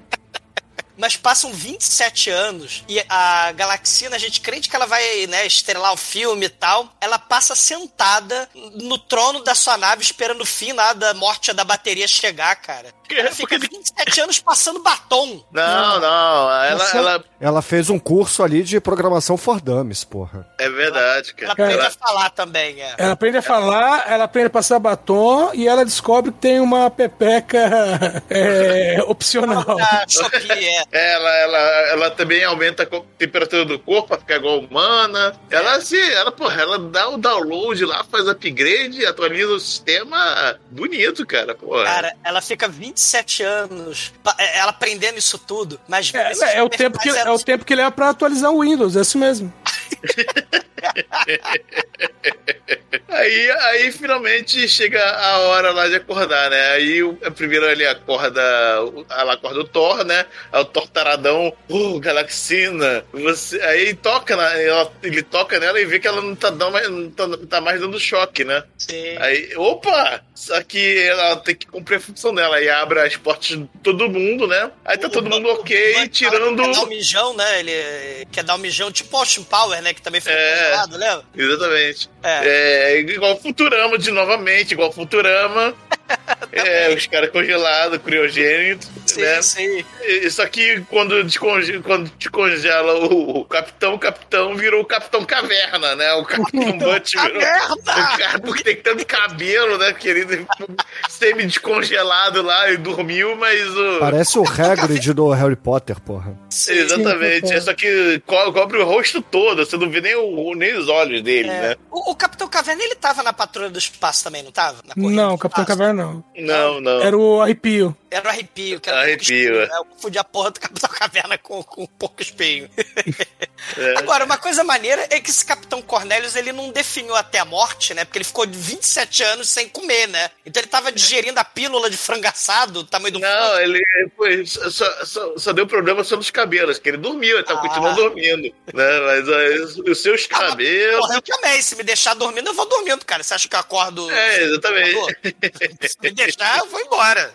Mas passam 27 anos e a Galaxina, a gente crente que ela vai, né, estrelar o filme e tal. Ela passa sentada no trono da sua nave esperando o fim lá da morte da bateria chegar, cara. Ela fica 27 anos passando batom. Não, não. Ela, Nossa, ela ela fez um curso ali de programação for dummies, porra. é verdade, Ela cara. aprende Ela- a falar também, é. Ela aprende a falar, ela aprende a passar batom e ela descobre que tem uma pepeca [laughs] é, opcional. Da Shopee, é. Ela, ela, ela também aumenta a temperatura do corpo pra ficar igual humana. Ela se, ela, porra, ela dá o download lá, faz upgrade, atualiza o sistema bonito, cara. Porra. Cara, ela fica 27 anos é, ela aprendendo isso tudo, mas É, é o tempo que, é o tempo que leva pra atualizar o Windows, é isso mesmo. Aí, aí finalmente chega a hora lá de acordar, né? Aí o, primeiro ele acorda, o- ela acorda o Thor, né? Aí o Thor taradão, oh, Galaxina, você. Aí toca na, ela- ele toca nela e vê que ela não tá, dando, mais- não tá, não tá mais dando choque, né? Sim. Aí, opa! Só que ela tem que cumprir a função dela. Aí abre as portas de todo mundo, né? Aí tá todo mundo ok, tirando. Quer dar um mijão, né? Ele quer dar um mijão tipo Austin Power, né? Que também foi É. congelado, lembra? Exatamente. É. É, igual Futurama de novamente, igual Futurama. [laughs] É, os caras congelados, criogênitos, Sim, né? sim. Só que quando, desconge, quando te congela o, o capitão, o capitão virou o capitão caverna, né? O capitão Butt virou. O cara, porque tem tanto cabelo, né? Querido, semi-descongelado lá e dormiu, mas o. Parece o Hagrid do Harry Potter, porra. Exatamente. É só que co- cobre o rosto todo, você não vê nem, o, nem os olhos dele, É. né? O, o Capitão Caverna, ele tava na Patrulha do Espaço também, não tava? Não, do Capitão? Caverna não. Não, não. Era o arrepio. Era o arrepio, que era Arrepio, espinho, é. né? Eu confundi a porra do Capitão Caverna com, com o porco espinho. [laughs] É. Agora, uma coisa maneira é que esse Capitão Cornelius, ele não definiu até a morte, né? Porque ele ficou 27 anos sem comer, né? Então ele tava digerindo a pílula de frango assado, do tamanho do Não, ele foi, só, só, só deu problema só nos cabelos, que ele dormiu, ele tava Ah. continuando dormindo, né? Mas aí, os, os seus cabelos. Porra, eu também. Se me deixar dormindo, eu vou dormindo, cara. Você acha que eu acordo. É, exatamente. Se me deixar, eu vou embora.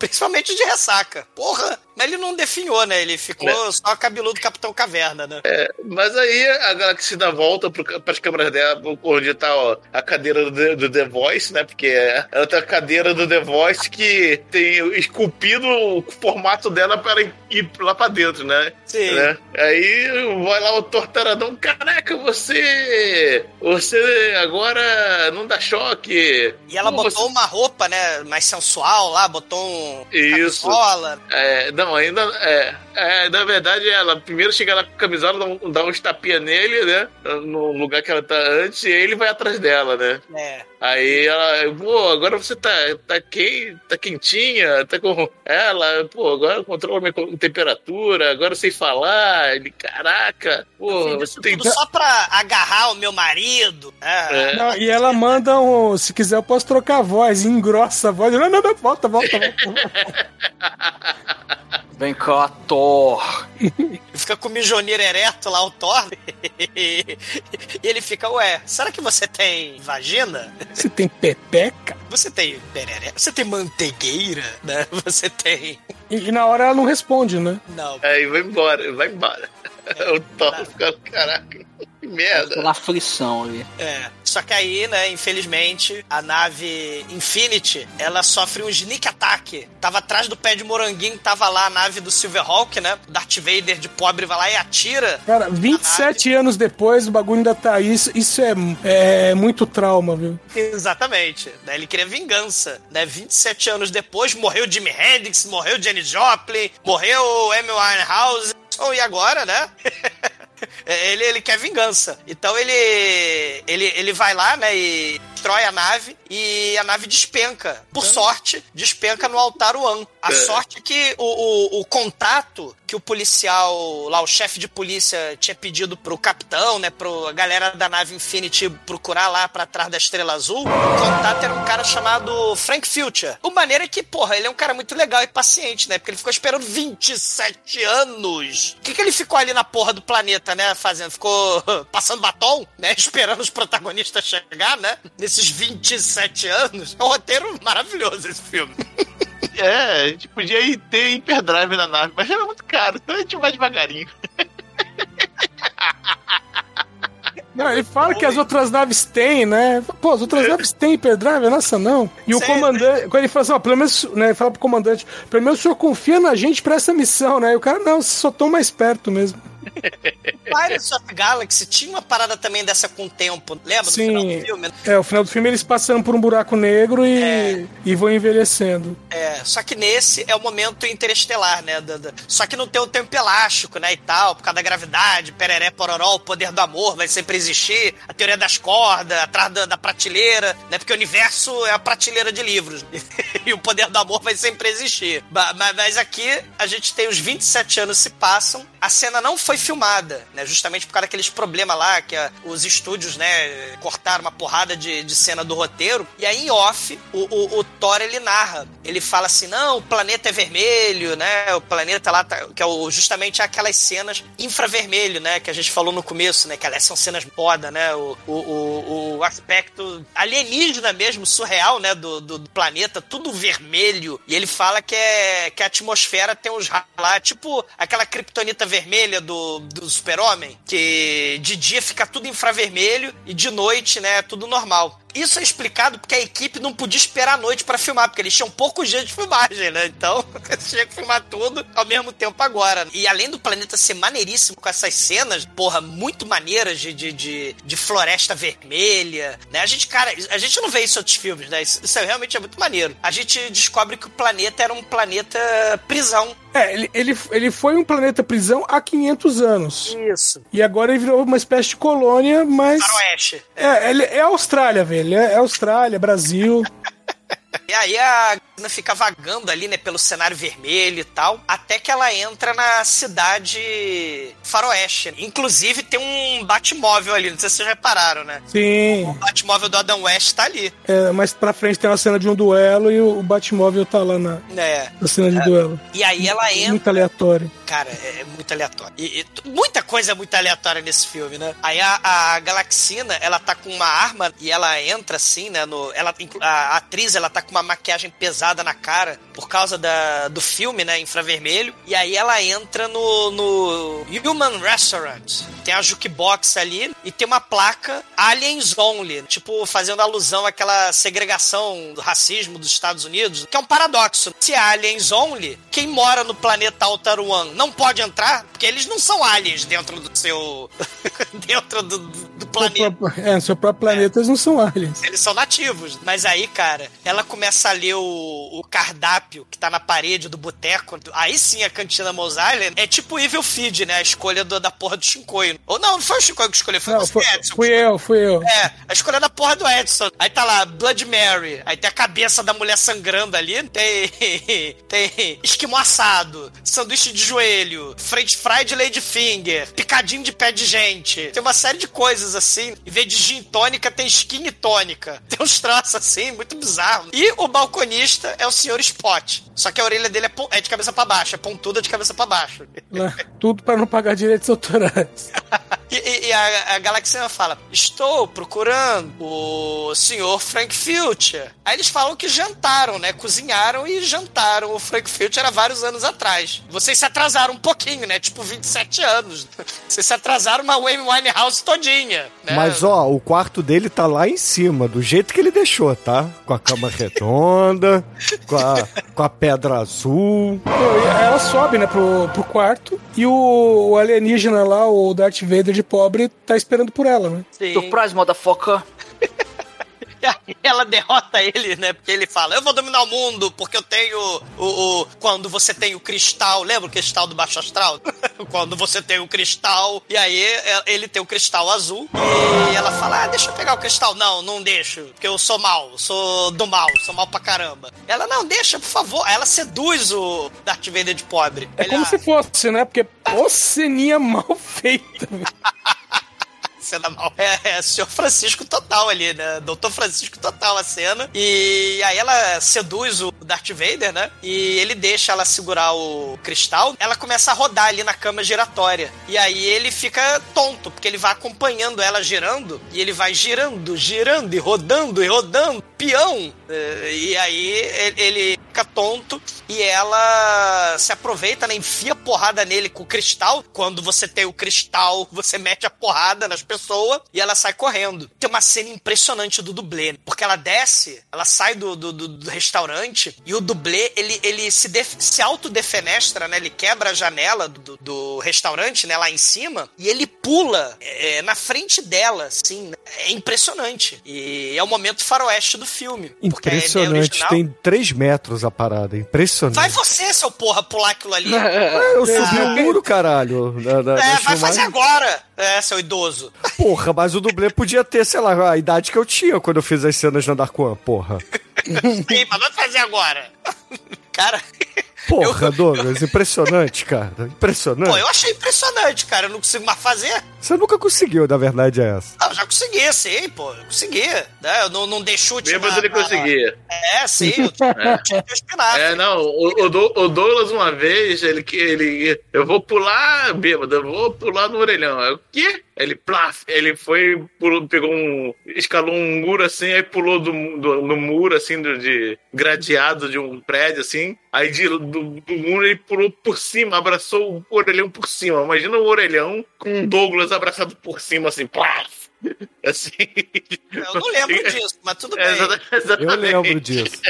Principalmente de ressaca. Porra, mas ele não definhou, né? Ele ficou só cabeludo Capitão Caverna, né? É, mas aí a Galaxy dá volta para as câmeras dela, onde tá ó, a cadeira do, The- do The Voice, né? Porque ela tem a cadeira do The Voice que tem esculpido o formato dela para ir lá para dentro, né? Sim. Né? Aí vai lá o tortaradão, caraca, você. Você agora não dá choque. E ela Pô, botou uma roupa, né, mais sensual lá, botou um Isso. camisola. É, não, ainda. É, é, na verdade, ela primeiro chega lá com a camisola, dá, um, dá uns tapinha nele, né? No lugar que ela tá antes, e ele vai atrás dela, né? É. Aí ela, pô, agora você tá, tá, quente, tá quentinha, tá com ela, pô, agora controla minha temperatura, agora sei falar. Ele, caraca, pô, você tem. tudo só pra agarrar o meu marido. É. É. Não, e ela manda um. Se quiser, eu posso trocar a voz, engrossa a voz. Não, não, não, volta, volta, volta. Vem cá, Thor. Fica com o mijoneiro ereto lá, o Thor. e ele fica, ué, será que você tem vagina? Você tem pepeca? Você tem pereré? Você tem mantegueira? Né? Você tem... E, e na hora ela não responde, né? Não. Aí vai embora, vai embora. O Thor fica, caraca, que merda. Pela aflição ali. É. Só que aí, né, infelizmente, a nave Infinity, ela sofre um sneak attack. Tava atrás do pé de moranguinho, tava lá a nave do Silverhawk, né? O Darth Vader de pobre vai lá e atira. Cara, 27 anos depois, o bagulho ainda tá aí. Isso, isso é, é muito trauma, viu? Exatamente. Né? Ele queria vingança. Né? 27 anos depois, morreu Jimi Hendrix, morreu Jenny Joplin, morreu Amy Winehouse. Oh, e agora, né? [laughs] É, ele, ele quer vingança. Então ele, ele, ele vai lá, né, e destrói a nave e a nave despenca. Por sorte, despenca no altar One. A É. sorte é que o, o, o contato que o policial, lá, o chefe de polícia tinha pedido pro capitão, né, pro galera da nave Infinity procurar lá pra trás da Estrela Azul, o contato era um cara chamado Frank Future. O maneiro é que, porra, ele é um cara muito legal e paciente, né, porque ele ficou esperando 27 anos. O que que ele ficou ali na porra do planeta, né, fazendo? Ficou [laughs] passando batom, né, [laughs] esperando os protagonistas chegar, né, nesses 27 anos. É um roteiro maravilhoso esse filme. [laughs] É, a gente podia ir ter hiperdrive na nave, mas era muito caro, então a gente vai devagarinho. [laughs] Não, ele fala que as outras naves têm, né? Pô, as outras naves têm hyperdrive, a nossa não. E o Sim, comandante, quando ele fala assim, ó, pelo menos, né, fala pro comandante, pelo menos o senhor confia na gente pra essa missão, né? E o cara, não, só tão mais perto mesmo. Pirates of Galaxy tinha uma parada também dessa com o tempo, lembra? No Sim. final do filme? É, o final do filme eles passando por um buraco negro e, e vão envelhecendo. É, só que nesse é o momento interestelar, né? da- da- Só que não tem o tempo elástico, né? E tal, por causa da gravidade, pereré, pororó, o poder do amor vai sempre existir, a teoria das cordas, atrás da, da prateleira, né? Porque o universo é a prateleira de livros. [laughs] e o poder do amor vai sempre existir. Mas aqui a gente tem os 27 anos se passam, a cena não foi filmada, né? Justamente por causa daqueles problemas lá que ah, os estúdios, né, cortaram uma porrada de, de cena do roteiro. E aí, em off, o, o, o Thor ele narra. Ele fala assim: não, o planeta é vermelho, né? O planeta lá, tá, que é o, justamente aquelas cenas infravermelho, né? Que a gente falou no começo, né? Que aliás são cenas foda, né? O, o, o, aspecto alienígena mesmo, surreal, né? Do, do, do planeta, tudo vermelho. E ele fala que, é, que a atmosfera tem uns lá, tipo aquela criptonita vermelha do, do super-homem, que de dia fica tudo infravermelho e de noite, né, tudo normal. Isso é explicado porque a equipe não podia esperar a noite pra filmar, porque eles tinham poucos dias de filmagem, né? Então, [laughs] eles tinham que filmar tudo ao mesmo tempo agora. E além do planeta ser maneiríssimo com essas cenas, porra, muito maneiras de, de, de, de floresta vermelha, né? A gente, cara, a gente não vê isso em outros filmes, né? Isso, isso realmente é muito maneiro. A gente descobre que o planeta era um planeta prisão. É, ele, ele, ele foi um planeta prisão há 500 anos. Isso. E agora ele virou uma espécie de colônia, mas. Faroeste. É, ele é Austrália, velho. É, é Austrália, Brasil. E aí a Ana fica vagando ali, né, pelo cenário vermelho e tal, até que ela entra na cidade faroeste. Inclusive tem um Batmóvel ali, não sei se vocês repararam, né? Sim. O Batmóvel do Adam West tá ali. É, mais pra frente tem uma cena de um duelo e o Batmóvel tá lá na, É. na cena de duelo. E aí ela entra. Muito aleatório. Cara, é, é muito aleatório. E, e muita coisa é muito aleatória nesse filme, né? Aí a, a Galaxina, ela tá com uma arma e ela entra assim, né? No, ela, a atriz, ela tá com uma maquiagem pesada na cara por causa da, do filme, né? Infravermelho. E aí ela entra no, no Human Restaurant. Tem a jukebox ali e tem uma placa Aliens Only. Tipo, fazendo alusão àquela segregação do racismo dos Estados Unidos, que é um paradoxo. Se é Aliens Only, quem mora no planeta Altaruan não pode entrar, porque eles não são aliens dentro do seu. [laughs] dentro do, do- planeta. É, no seu próprio planeta eles não são aliens. Eles são nativos. Mas aí, cara, ela começa a ler o, o cardápio que tá na parede do boteco. Aí sim, a cantina Mos Eisley é tipo Evil Feed, né? A escolha do- da porra do Shinkoi. Ou não, não foi o Shinkoi que escolheu, foi Não, você, foi, Edson. fui eu, fui eu. É, a escolha da porra do Edson. Aí tá lá, Blood Mary. Aí tem a cabeça da mulher sangrando ali. Tem. [laughs] Tem esquimó assado, sanduíche de joelho, french fry de lady finger, picadinho de pé de gente. Tem uma série de coisas assim. Em vez de gin tônica, tem skin tônica. [laughs] Tem uns troços assim, muito bizarro. E o balconista é o senhor Só que a orelha dele é, é de cabeça pra baixo, é pontuda de cabeça pra baixo. Tudo pra não pagar direitos autorais. [laughs] E, e- e a, a Galaxina fala: Estou procurando o senhor Frank Future. Aí eles falam que jantaram, né? Cozinharam e jantaram o Frank Future há vários anos atrás. Vocês se atrasaram um pouquinho, né? Tipo 27 anos. [laughs] Vocês se atrasaram uma Wayne Winehouse todinha. Né? Mas ó, o quarto dele tá lá em cima, do jeito que ele deixou, tá? Com a cama redonda, com a, com a pedra azul. Ela sobe, né, pro, pro quarto e o, o alienígena lá, o Darth Vader de pobre, tá esperando por ela, né? Sim. Surprise, motherfucker. [laughs] E aí ela derrota ele, né? Porque ele fala: Eu vou dominar o mundo, porque eu tenho o. o- quando você tem o cristal, lembra o cristal do baixo astral? [laughs] quando você tem o cristal, e aí é- ele tem o cristal azul, e ela fala: Ah, deixa eu pegar o cristal. Não, não deixo, porque eu sou mal, sou do mal, sou mal pra caramba. Ela, não, deixa, por favor. Ela seduz o Darth Vader de pobre. É Ele, como "Ah, se fosse, né? Porque ô ceninha mal feita. [laughs] cena mal. É, é senhor Francisco total ali, né? Doutor Francisco total a cena. E aí ela seduz o Darth Vader, né? E ele deixa ela segurar o cristal. Ela começa a rodar ali na cama giratória. E aí ele fica tonto, porque ele vai acompanhando ela girando. E ele vai girando, girando e rodando e rodando. Peão! É, E aí ele- fica tonto e ela se aproveita, né? Enfia porrada nele com o cristal. Quando você tem o cristal, você mete a porrada nas pessoas e ela sai correndo. Tem uma cena impressionante do dublê, porque ela desce, ela sai do, do, do- do restaurante e o dublê, ele, ele se, se autodefenestra, né? Ele quebra a janela do, do- do restaurante, né? Lá em cima e ele pula é, na frente dela, assim. né? É impressionante. E é o momento faroeste do filme. ideia Impressionante, original- tem 3 metros a parada, impressionante. Vai você, seu porra, pular aquilo ali. [laughs] É, eu subi o muro, caralho. da- da- É, vai fazer agora. É, seu idoso. Porra, mas o dublê podia ter, sei lá, a idade que eu tinha quando eu fiz as cenas na Dark One, porra. [laughs] Sim, mas vai fazer agora. [laughs] Cara, Porra, Douglas, impressionante, cara. Impressionante. pô, eu achei impressionante, cara. Eu não consigo mais fazer. Você nunca conseguiu, na verdade, é essa. Ah, eu já consegui, sim, pô. Eu consegui. Né? Eu não, não dei chute Bêbado na- ele conseguia. É, sim. Eu tinha que espinafre. É, não, o, o Do- o Douglas uma vez, ele que ele eu vou pular, bêbado, eu vou pular no orelhão. É o quê? Ele plaf, ele foi, pulou, pegou um, escalou um muro assim, aí pulou do, do, no muro assim do, de gradeado de um prédio assim. Aí de, do, do muro ele pulou por cima, abraçou o orelhão por cima. Imagina o orelhão com o Douglas abraçado por cima assim, plaf. [laughs] Assim. Eu não lembro disso, mas tudo É, bem. Eu lembro disso.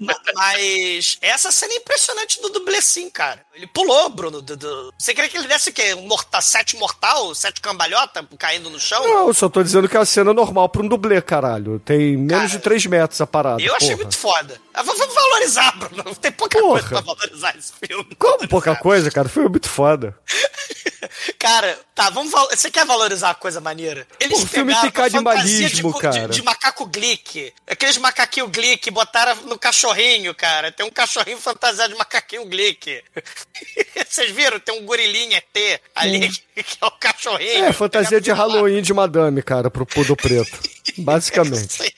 Ma- [laughs] Mas essa cena é impressionante do dublê, sim, cara. Ele pulou, Bruno. Do, do- Você queria que ele desse o quê? Um morta... sete mortal? Sete cambalhota caindo no chão? Não, eu só tô dizendo que é a cena normal pra um dublê, caralho. Tem menos Cara, de 3 metros a parada. Eu achei porra. muito foda. Ah, Vamos valorizar, Bruno. Tem pouca Porra. coisa pra valorizar esse filme. Como pouca coisa, cara? Foi muito foda. [laughs] [laughs] Cara, tá, vamos val- Você quer valorizar a coisa maneira? Eles Pô, filme tem canibalismo, de, de- cara. De, macaco glick. Aqueles macaquinho glick, botaram no cachorrinho, cara. Tem um cachorrinho fantasiado de macaquinho glick. [laughs] Vocês viram? Tem um gorilinho ET ali, [laughs] que é o cachorrinho. É, fantasia de Halloween de madame, cara, pro Pudo Preto. [laughs] Basicamente. Sei,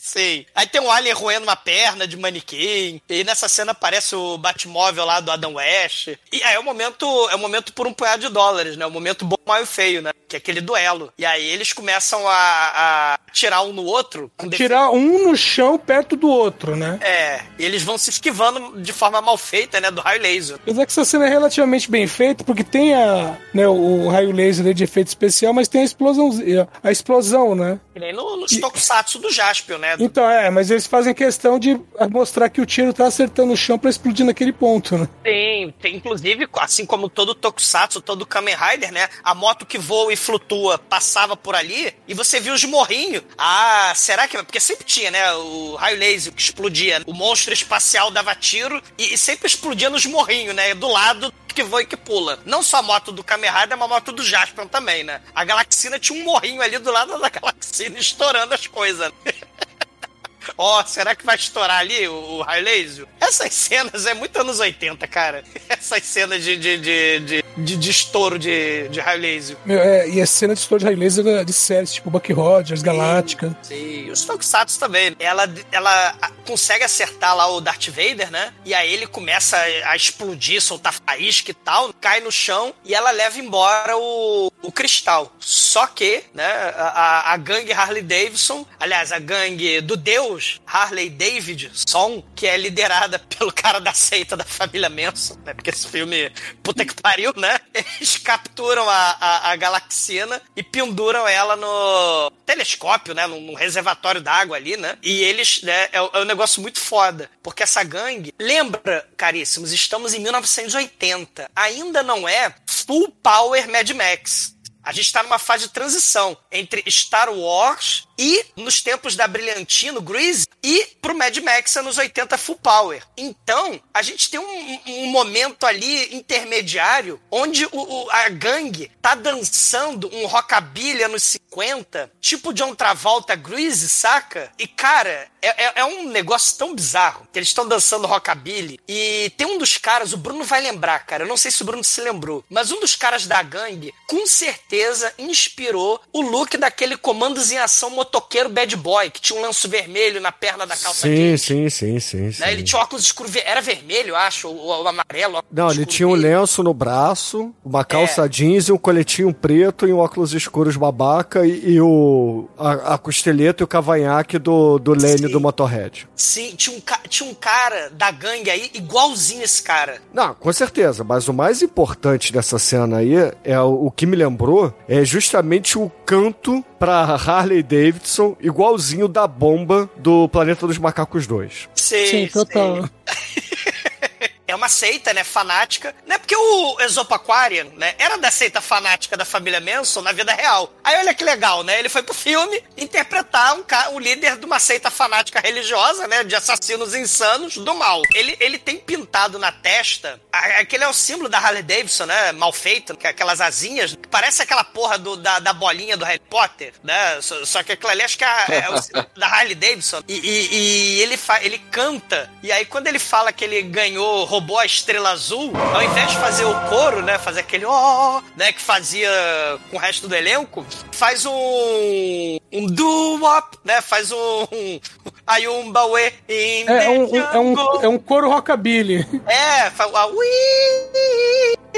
sei. Aí tem um alien roendo uma perna de manequim. E nessa cena aparece o Batmóvel lá do Adam West. E aí é o momento, é o momento por um punhado de dólares, né? O momento bom, mal e feio, né? Que é aquele duelo. E aí eles começam a, a tirar um no outro. Tirar um no chão perto do outro, né? É, e eles vão se esquivando de forma mal feita, né? Do raio laser. Apesar que essa cena é relativamente bem feita, porque tem a, né, o raio laser de efeito especial, mas tem a explosão, a explosão, né? Que nem no, nos tokusatsu do Jaspion, né? Então, é, mas eles fazem questão de mostrar que o tiro tá acertando o chão pra explodir naquele ponto, né? Tem, tem inclusive, assim como todo Tokusatsu, todo Kamen Rider, né? A moto que voa e flutua passava por ali e você viu os morrinhos. Ah, será que. Porque sempre tinha, né? O raio laser que explodia. O monstro espacial dava tiro e, e sempre explodia nos morrinhos, né? Do lado que voa e que pula. Não só a moto do Kamen Rider, mas a moto do Jaspion também, né? A Galaxina tinha um morrinho ali do lado da Galaxina estourando as coisas. [laughs] [laughs] Ó, será que vai estourar ali o, o raio laser? Essas cenas é muito anos 80, cara. [laughs] Essas cenas de, de, de, de, de, de estouro de, de raio laser. Meu, é, e a cena de estouro de raio laser de séries, tipo Bucky Rogers, Galáctica. Sim, os Tokusatsu também. Ela, ela consegue acertar lá o Darth Vader, né? E aí ele começa a explodir, soltar faísca e tal, cai no chão e ela leva embora o, o cristal. Só que, né, a, a gangue Harley Davidson, aliás, a gangue do Deus, Harley Davidson, que é liderada [laughs] pelo cara da seita da família Manson, né? Porque esse filme, puta que pariu, né? Eles capturam a, a, a Galaxina e penduram ela no telescópio, né? Num, num reservatório d'água ali, né? E eles, né? É, é um negócio muito foda. Porque essa gangue, lembra, caríssimos, estamos em 1980. Ainda não é full power Mad Max. A gente está numa fase de transição entre Star Wars e nos tempos da Brilhantino, Grease, e pro Mad Max anos 80 Full Power. Então, a gente tem um, um momento ali intermediário onde o, o- a gangue tá dançando um rockabilly anos 50, tipo John Travolta Grease, saca? E, cara, é, é- é um negócio tão bizarro que eles estão dançando rockabilly e tem um dos caras, o Bruno vai lembrar, cara, eu não sei se o Bruno se lembrou, mas um dos caras da gangue, com certeza, inspirou o look daquele comandos em ação motoqueiro bad boy, que tinha um lenço vermelho na perna da calça Sim, jeans. sim, sim, sim. sim. Né? Ele tinha óculos escuros, era vermelho, eu acho, ou, ou amarelo. óculos Não, ele tinha um lenço no braço, uma calça É. jeans e um coletinho preto e um óculos escuros babaca e, e o a, a costeleta e o cavanhaque do, do Sim. do Motorhead. Sim, tinha um, tinha um cara da gangue aí, igualzinho esse cara. Não, com certeza, mas o mais importante dessa cena aí é o, o que me lembrou é justamente o canto pra Harley Davidson igualzinho da bomba do Planeta dos Macacos 2. Sei, Sim, total. sei. É uma seita, né, fanática. Não é porque o Exopo Aquarian, né, era da seita fanática da família Manson na vida real. Aí olha que legal, né, ele foi pro filme interpretar um, ca- um líder de uma seita fanática religiosa, né, de assassinos insanos do mal. Ele, ele tem pintado na testa, aquele é o símbolo da Harley Davidson, né, mal feito, que é aquelas asinhas, que parece aquela porra do, da, da bolinha do Harry Potter, né, só, só que aquilo ali acho que é, é o símbolo [laughs] da Harley Davidson. E, e- e ele, fa, ele canta, e aí quando ele fala que ele ganhou, roubou a estrela azul, ao invés de fazer o coro, né, fazer aquele ó, né, que fazia com o resto do elenco, faz um um doo-wop, né, faz um, um Ayumba we in É the um, um- é um, é um coro rockabilly. É, faz a ui,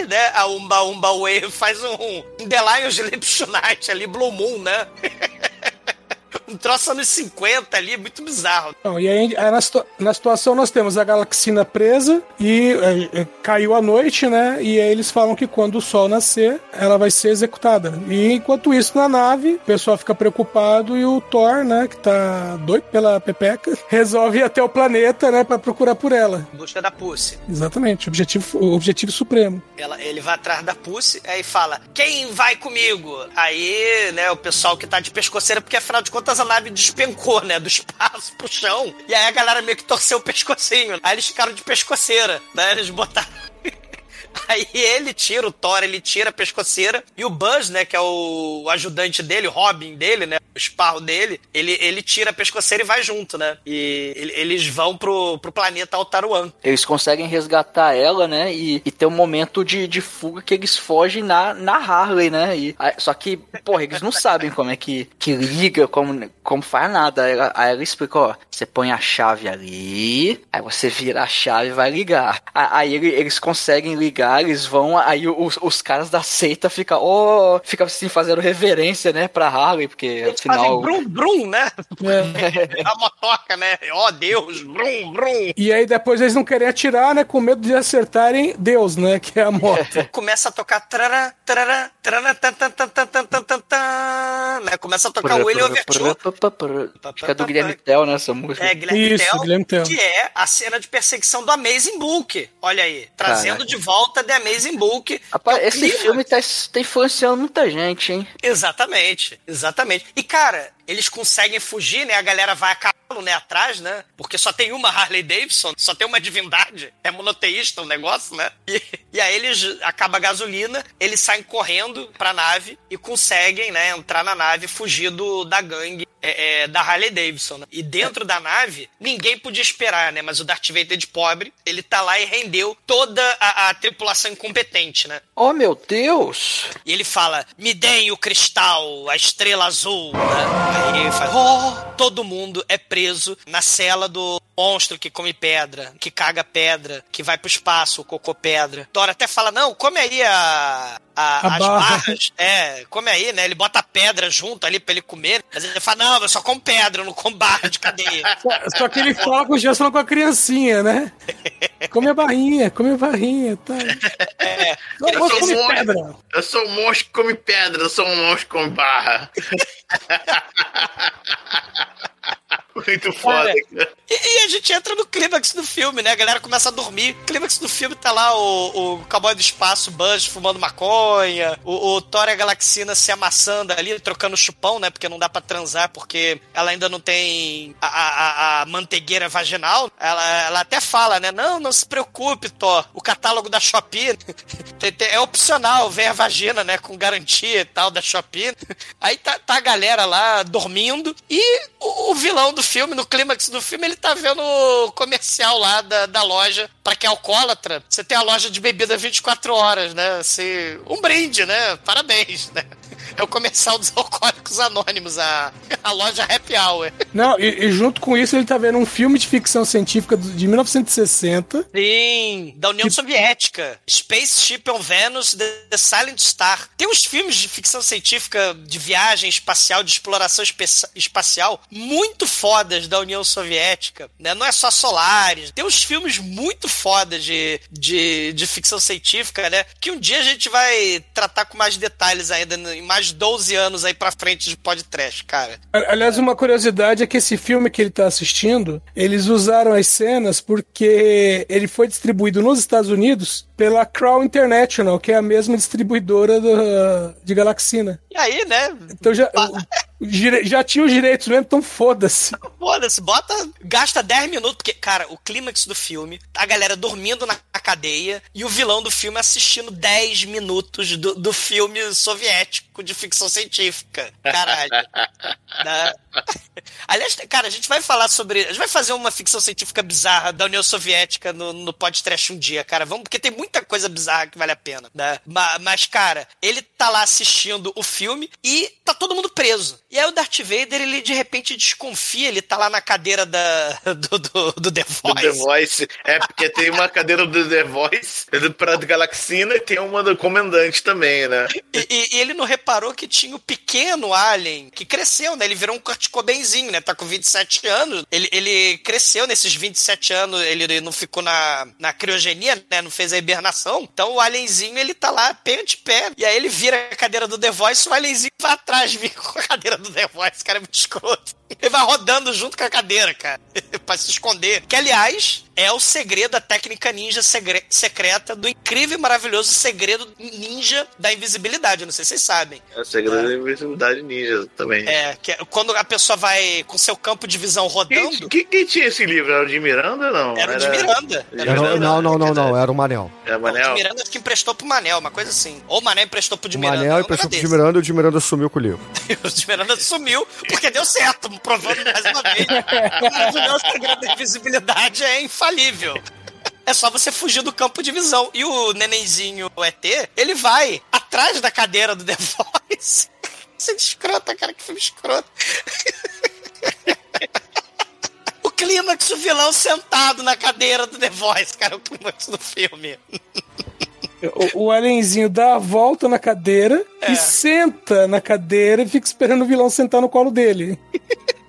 né? A Umba Umba faz um, um The Lions Lips Tonight ali, Blue Moon, né? [laughs] um troço anos 50 ali, muito bizarro. Não, e aí, aí na, situa- na situação nós temos a Galaxina presa e é, é, caiu a noite, né? E aí eles falam que quando o sol nascer, ela vai ser executada. E enquanto isso, na nave, o pessoal fica preocupado e o Thor, né, que tá doido pela Pepeca, [laughs] resolve ir até o planeta, né, pra procurar por ela. Em busca da Pussy. Exatamente, objetivo, o objetivo supremo. Ela, ele vai atrás da Pussy, aí fala: Quem vai comigo? Aí, né, o pessoal que tá de pescoceira, porque afinal de contas a nave despencou, né, do espaço pro chão. E aí a galera meio que torceu o pescocinho. Aí eles ficaram de pescoceira, né? Eles botaram. [laughs] Aí ele tira, o Thor, ele tira a pescoceira. E o Buzz, né, que é o ajudante dele, o Robin dele, né, o esparro dele, ele, ele tira a pescoceira e vai junto, né? E ele- eles vão pro, pro planeta Altaruan. Eles conseguem resgatar ela, né? E, e tem um momento de, de fuga que eles fogem na, na Harley, né? E, aí- só que, porra, eles não sabem como é que, que liga, como, como faz nada. Aí ela, aí ela explica, ó, você põe a chave ali, aí você vira a chave e vai ligar. Aí ele- eles conseguem ligar, eles vão, aí os, os caras da seita ficam, ó, ficam assim fazendo reverência, né, pra Harley, porque Eles fazem afinal. brum brum, né? É. [laughs] A motoca, né? Ó Deus, brum brum. E aí depois eles não querem atirar, né, com medo de acertarem Deus, né, que é a moto. [laughs] Começa a tocar trará, trará, trará, tan, tan, tan, tan, tan, tan, tan, tan, né? Começa a tocar o William Overture. Acho que é do Guilherme Tell, né, essa música. É, Guilherme Isso, Tell, Guilherme Tell. que é a cena de perseguição do Amazing Book. Olha aí, trazendo Caraca. de volta The Amazing Book. Rapaz, que é esse filme tá, tá influenciando muita gente, hein? Exatamente, exatamente. E, cara, eles conseguem fugir, né? A galera vai a cavalo, né? Atrás, né? Porque só tem uma Harley Davidson, só tem uma divindade. É monoteísta o negócio, né? E, e aí eles acaba a gasolina, eles saem correndo pra nave e conseguem, né? Entrar na nave fugir do, da gangue é, é, da Harley Davidson. né? E dentro da nave, ninguém podia esperar, né? Mas o Darth Vader de pobre, ele tá lá e rendeu toda a, a tripulação incompetente, né? Oh, meu Deus! E ele fala: Me deem o cristal, a estrela azul. Né? Aí ele fala: Oh! Todo mundo é preso na cela do monstro que come pedra, que caga pedra, que vai pro espaço, o cocô pedra. Dora até fala: Não, come aí a. a- A as barra. barras. É, come aí, né? Ele bota pedra junto ali pra ele comer. Mas ele fala: Não, eu só como pedra, eu não como barra de cadeia. [laughs] Só que ele fala com o Gerson com a criancinha, né? Come a barrinha, come a barrinha, tá? [laughs] É, Não, Eu sou come monstro. pedra. Eu sou um monstro que come pedra, eu sou um monstro que come barra. [laughs] Muito foda. E, e a gente entra no clímax do filme, né? A galera começa a dormir. O clímax do filme tá lá o, o cowboy do espaço, Buzz, fumando maconha, o, o Thor e a Galaxina se amassando ali, trocando chupão, né? Porque não dá pra transar, porque ela ainda não tem a, a, a- manteigueira vaginal. Ela, ela até fala, né? Não, não se preocupe, Thor. O catálogo da Shopee [laughs] é opcional, vem a vagina, né? Com garantia e tal da Shopee. Aí tá, tá a galera lá dormindo e o, o vilão do filme, no clímax do filme, ele tá vendo o comercial lá da, da loja. Pra quem é alcoólatra, você tem a loja de bebida 24 horas, né? Assim, um brinde, né? Parabéns, né? É o comercial dos alcoólicos anônimos, a, a loja Happy Hour. Não, e, e junto com isso ele tá vendo um filme de ficção científica de 1960. Sim, da União Soviética. Spaceship on Venus, The, The Silent Star. Tem uns filmes de ficção científica, de viagem espacial, de exploração espacial, muito fodas da União Soviética. Né? Não é só Solaris. Tem uns filmes muito fodas de, de, de ficção científica, né? Que um dia a gente vai tratar com mais detalhes ainda, em mais 12 anos aí pra frente de podcast, cara. Aliás, uma curiosidade é que esse filme que ele tá assistindo, eles usaram as cenas porque ele foi distribuído nos Estados Unidos pela Crown International, que é a mesma distribuidora do- de Galaxina. E aí, né? Então já, já tinha os direitos mesmo, então foda-se. Foda-se, bota, gasta 10 minutos, porque, cara, o clímax do filme, a galera dormindo na cadeia e o vilão do filme assistindo 10 minutos do, do filme soviético de ficção científica. Caralho. [laughs] Né? Aliás, cara, a gente vai falar sobre. A gente vai fazer uma ficção científica bizarra da União Soviética no, no podcast um dia, cara. Vamos, porque tem muita coisa bizarra que vale a pena, né? Ma- Mas, cara, ele tá lá assistindo o filme e tá todo mundo preso. E aí o Darth Vader, ele de repente desconfia, ele tá lá na cadeira da, [laughs] do, do, do The Voice. Do The Voice. É, porque tem uma cadeira do The Voice pra Galaxina e tem uma do comandante também, né? E, e- ele não reparou que tinha o pequeno Alien, que cresceu, né? Ele virou um Kurt Cobainzinho, né? Tá com 27 anos. Ele, ele cresceu nesses 27 anos, ele não ficou na, na criogenia, né? Não fez a hibernação. Então o Alienzinho, ele tá lá, pé de pé. E aí ele vira a cadeira do The Voice, o Alienzinho vai atrás, [laughs] vem com a cadeira do The Voice. Cara, é muito escroto. [laughs] Ele vai rodando junto com a cadeira, cara. [laughs] pra se esconder. Que, aliás, é o segredo, a técnica ninja segre- secreta do incrível e maravilhoso segredo ninja da invisibilidade. Eu não sei se vocês sabem. É o segredo da invisibilidade ninja também. É, que é quando a pessoa vai com seu campo de visão rodando. Quem, quem, quem tinha esse livro? Era o de Miranda ou não? Era o de Miranda. Era Era- Miranda? não, não, não, não, era o Manel. É O Manel? de Miranda que emprestou pro Manel, uma coisa assim. Ou o Manel emprestou pro de O Miranda. Manel um emprestou pro de Miranda e o de Miranda sumiu com o livro. [laughs] O de Miranda sumiu, porque deu certo, provando mais uma vez. O maravilhoso segredo da invisibilidade é infalível. É só você fugir do campo de visão. E o nenenzinho o ET, ele vai atrás da cadeira do The Voice. [laughs] Isso é escrota, cara, que filme escroto. [laughs] O clímax, o vilão sentado na cadeira do The Voice, cara, o clímax do filme. [laughs] O, o alienzinho dá a volta na cadeira É. e senta na cadeira e fica esperando o vilão sentar no colo dele. [laughs]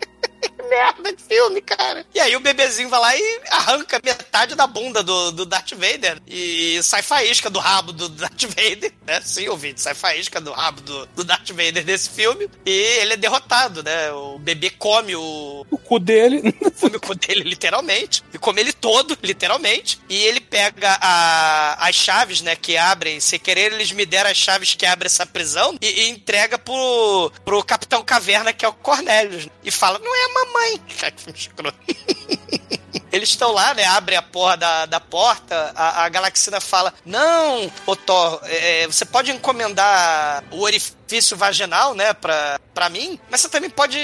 merda de filme, cara. E aí o bebezinho vai lá e arranca metade da bunda do, do Darth Vader e sai faísca do rabo do Darth Vader, né? Sim, ouvinte, sai faísca do rabo do, do Darth Vader desse filme e ele é derrotado, né? O bebê come o, O cu dele. [laughs] come o cu dele, literalmente. E come ele todo, literalmente. E ele pega a- as chaves, né, que abrem. Sem querer, eles me deram as chaves que abrem essa prisão e, e entrega pro, pro Capitão Caverna, que é o Cornelius. E fala: Não é a mamãe. Cara, que filme escroto. [laughs] Eles estão lá, né? Abre a porra da, da porta, a, a Galaxina fala: Não, ô Thor, é, você pode encomendar o orifício vaginal, né, pra, pra mim, mas você também pode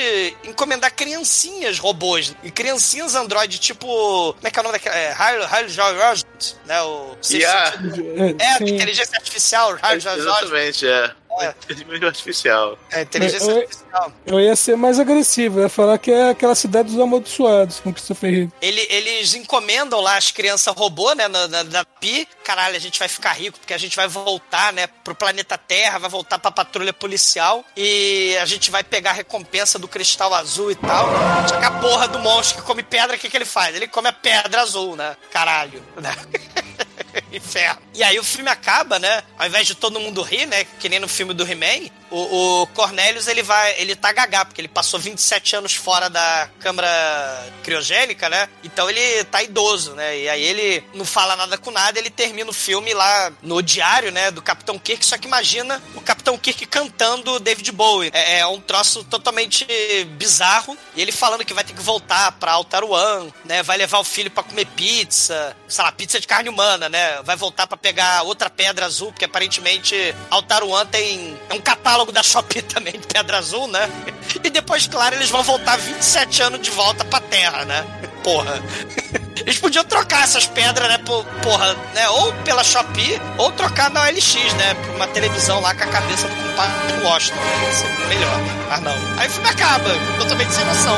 encomendar criancinhas robôs. E criancinhas android, tipo. Como é que é o nome daquela? É, Jorge, né? O. A... É, Sim. inteligência artificial, Hal Jorge. Exatamente, é. É. Inteligência artificial. É, inteligência Oi. artificial. Eu ia ser mais agressivo, eu ia falar que é aquela cidade dos amaldiçoados com Christopher Reeve. Ele- eles encomendam lá as crianças robô, né, na, na, na Pi. Caralho, a gente vai ficar rico porque a gente vai voltar, né, pro planeta Terra, vai voltar pra patrulha policial e a gente vai pegar a recompensa do cristal azul e tal. Só que a porra do monstro que come pedra, o que, que ele faz? Ele come a pedra azul, né? Caralho, né? [laughs] Inferno. E aí o filme acaba, né? Ao invés de todo mundo rir, né? Que nem no filme do He-Man, o, o Cornelius ele vai. ele tá gagá, porque ele passou 27 anos fora da câmara criogênica, né? Então ele tá idoso, né? E aí ele não fala nada com nada, ele termina o filme lá no diário, né? Do Capitão Kirk, só que imagina o Capitão Kirk cantando David Bowie. É, é um troço totalmente bizarro. E ele falando que vai ter que voltar pra Altar One, né? Vai levar o filho pra comer pizza, sei lá, pizza de carne humana, né? Vai voltar pra pegar outra pedra azul, porque aparentemente Altar One tem é um catálogo da Shopee [laughs] também de pedra azul, né? E depois, claro, eles vão voltar 27 anos de volta pra Terra, né? Porra. [laughs] Eles podiam trocar essas pedras, né? Por, porra, né? Ou pela Shopee, ou trocar na OLX, né? Por uma televisão lá com a cabeça do compadre Washington. Né? Ia ser melhor. Mas não. Aí o filme acaba, totalmente sem noção.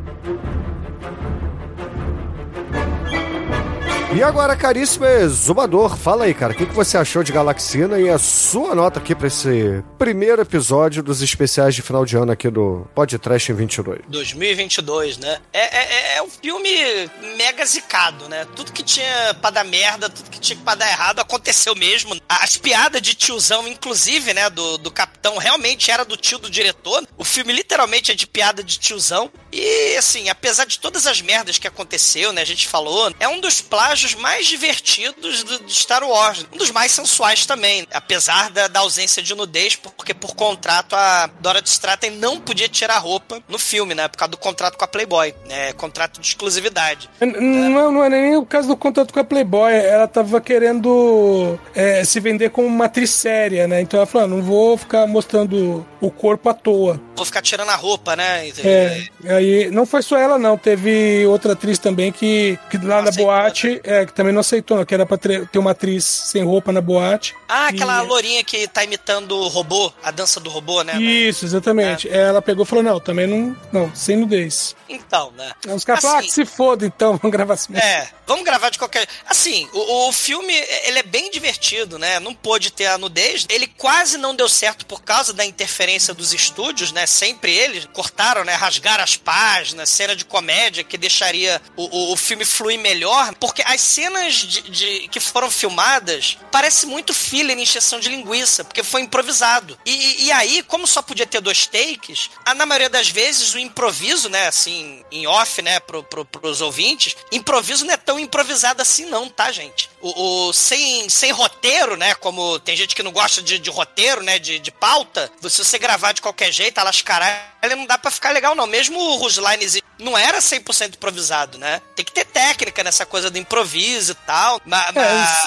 E agora, caríssimo exumador, fala aí, cara, o que, que você achou de Galaxina e a sua nota aqui pra esse primeiro episódio dos especiais de final de ano aqui do Podcast em 22? 2022, né? É, é, é um filme mega zicado, né? Tudo que tinha pra dar merda, tudo que tinha pra dar errado aconteceu mesmo. As piadas de tiozão, inclusive, né, do, do capitão, realmente era do tio do diretor. O filme literalmente é de piada de tiozão. E, assim, apesar de todas as merdas que aconteceu, né, a gente falou, é um dos plágios mais divertidos do, de Star Wars. Um dos mais sensuais também, apesar da, da ausência de nudez, porque por contrato a Dora Straten não podia tirar roupa no filme, né, por causa do contrato com a Playboy, né, contrato de exclusividade. Não, não é nem o caso do contato com a Playboy. Ela tava querendo é, se vender como uma atriz séria, né? Então ela falou: ah, não vou ficar mostrando o corpo à toa. povo ficar tirando a roupa, né? É, aí não foi só ela, não. Teve outra atriz também que, que lá na boate, é, que também não aceitou, que era pra ter uma atriz sem roupa na boate. Ah, aquela E- lourinha que tá imitando o robô, a dança do robô, né? Isso, exatamente. Ela pegou e falou: não, também não. Não, sem nudez. Então, né? Aí os caras falaram, ah, que se foda então, [laughs] vamos gravar assim. É, vamos gravar de qualquer. Assim, o, o filme ele é bem divertido, né? Não pôde ter a nudez. Ele quase não deu certo por causa da interferência dos estúdios, né? Sempre eles cortaram, né? Rasgaram as páginas, cena de comédia que deixaria o, o, o filme fluir melhor, porque as cenas de, de- que foram filmadas parece muito filler em encheção de linguiça, porque foi improvisado. E, e- e aí, como só podia ter dois takes, a- na maioria das vezes o improviso, né, assim, em off, né, pro, pro, pros ouvintes, improviso não é tão improvisado assim não, tá, gente? O, o- sem, sem roteiro, né, como tem gente que não gosta de, de roteiro, né, de, de pauta, se você gravar de qualquer jeito, elas caralho, não dá pra ficar legal não. Mesmo o Ruslines não era 100% improvisado, né? Tem que ter técnica nessa coisa do improviso e tal, ma- ma-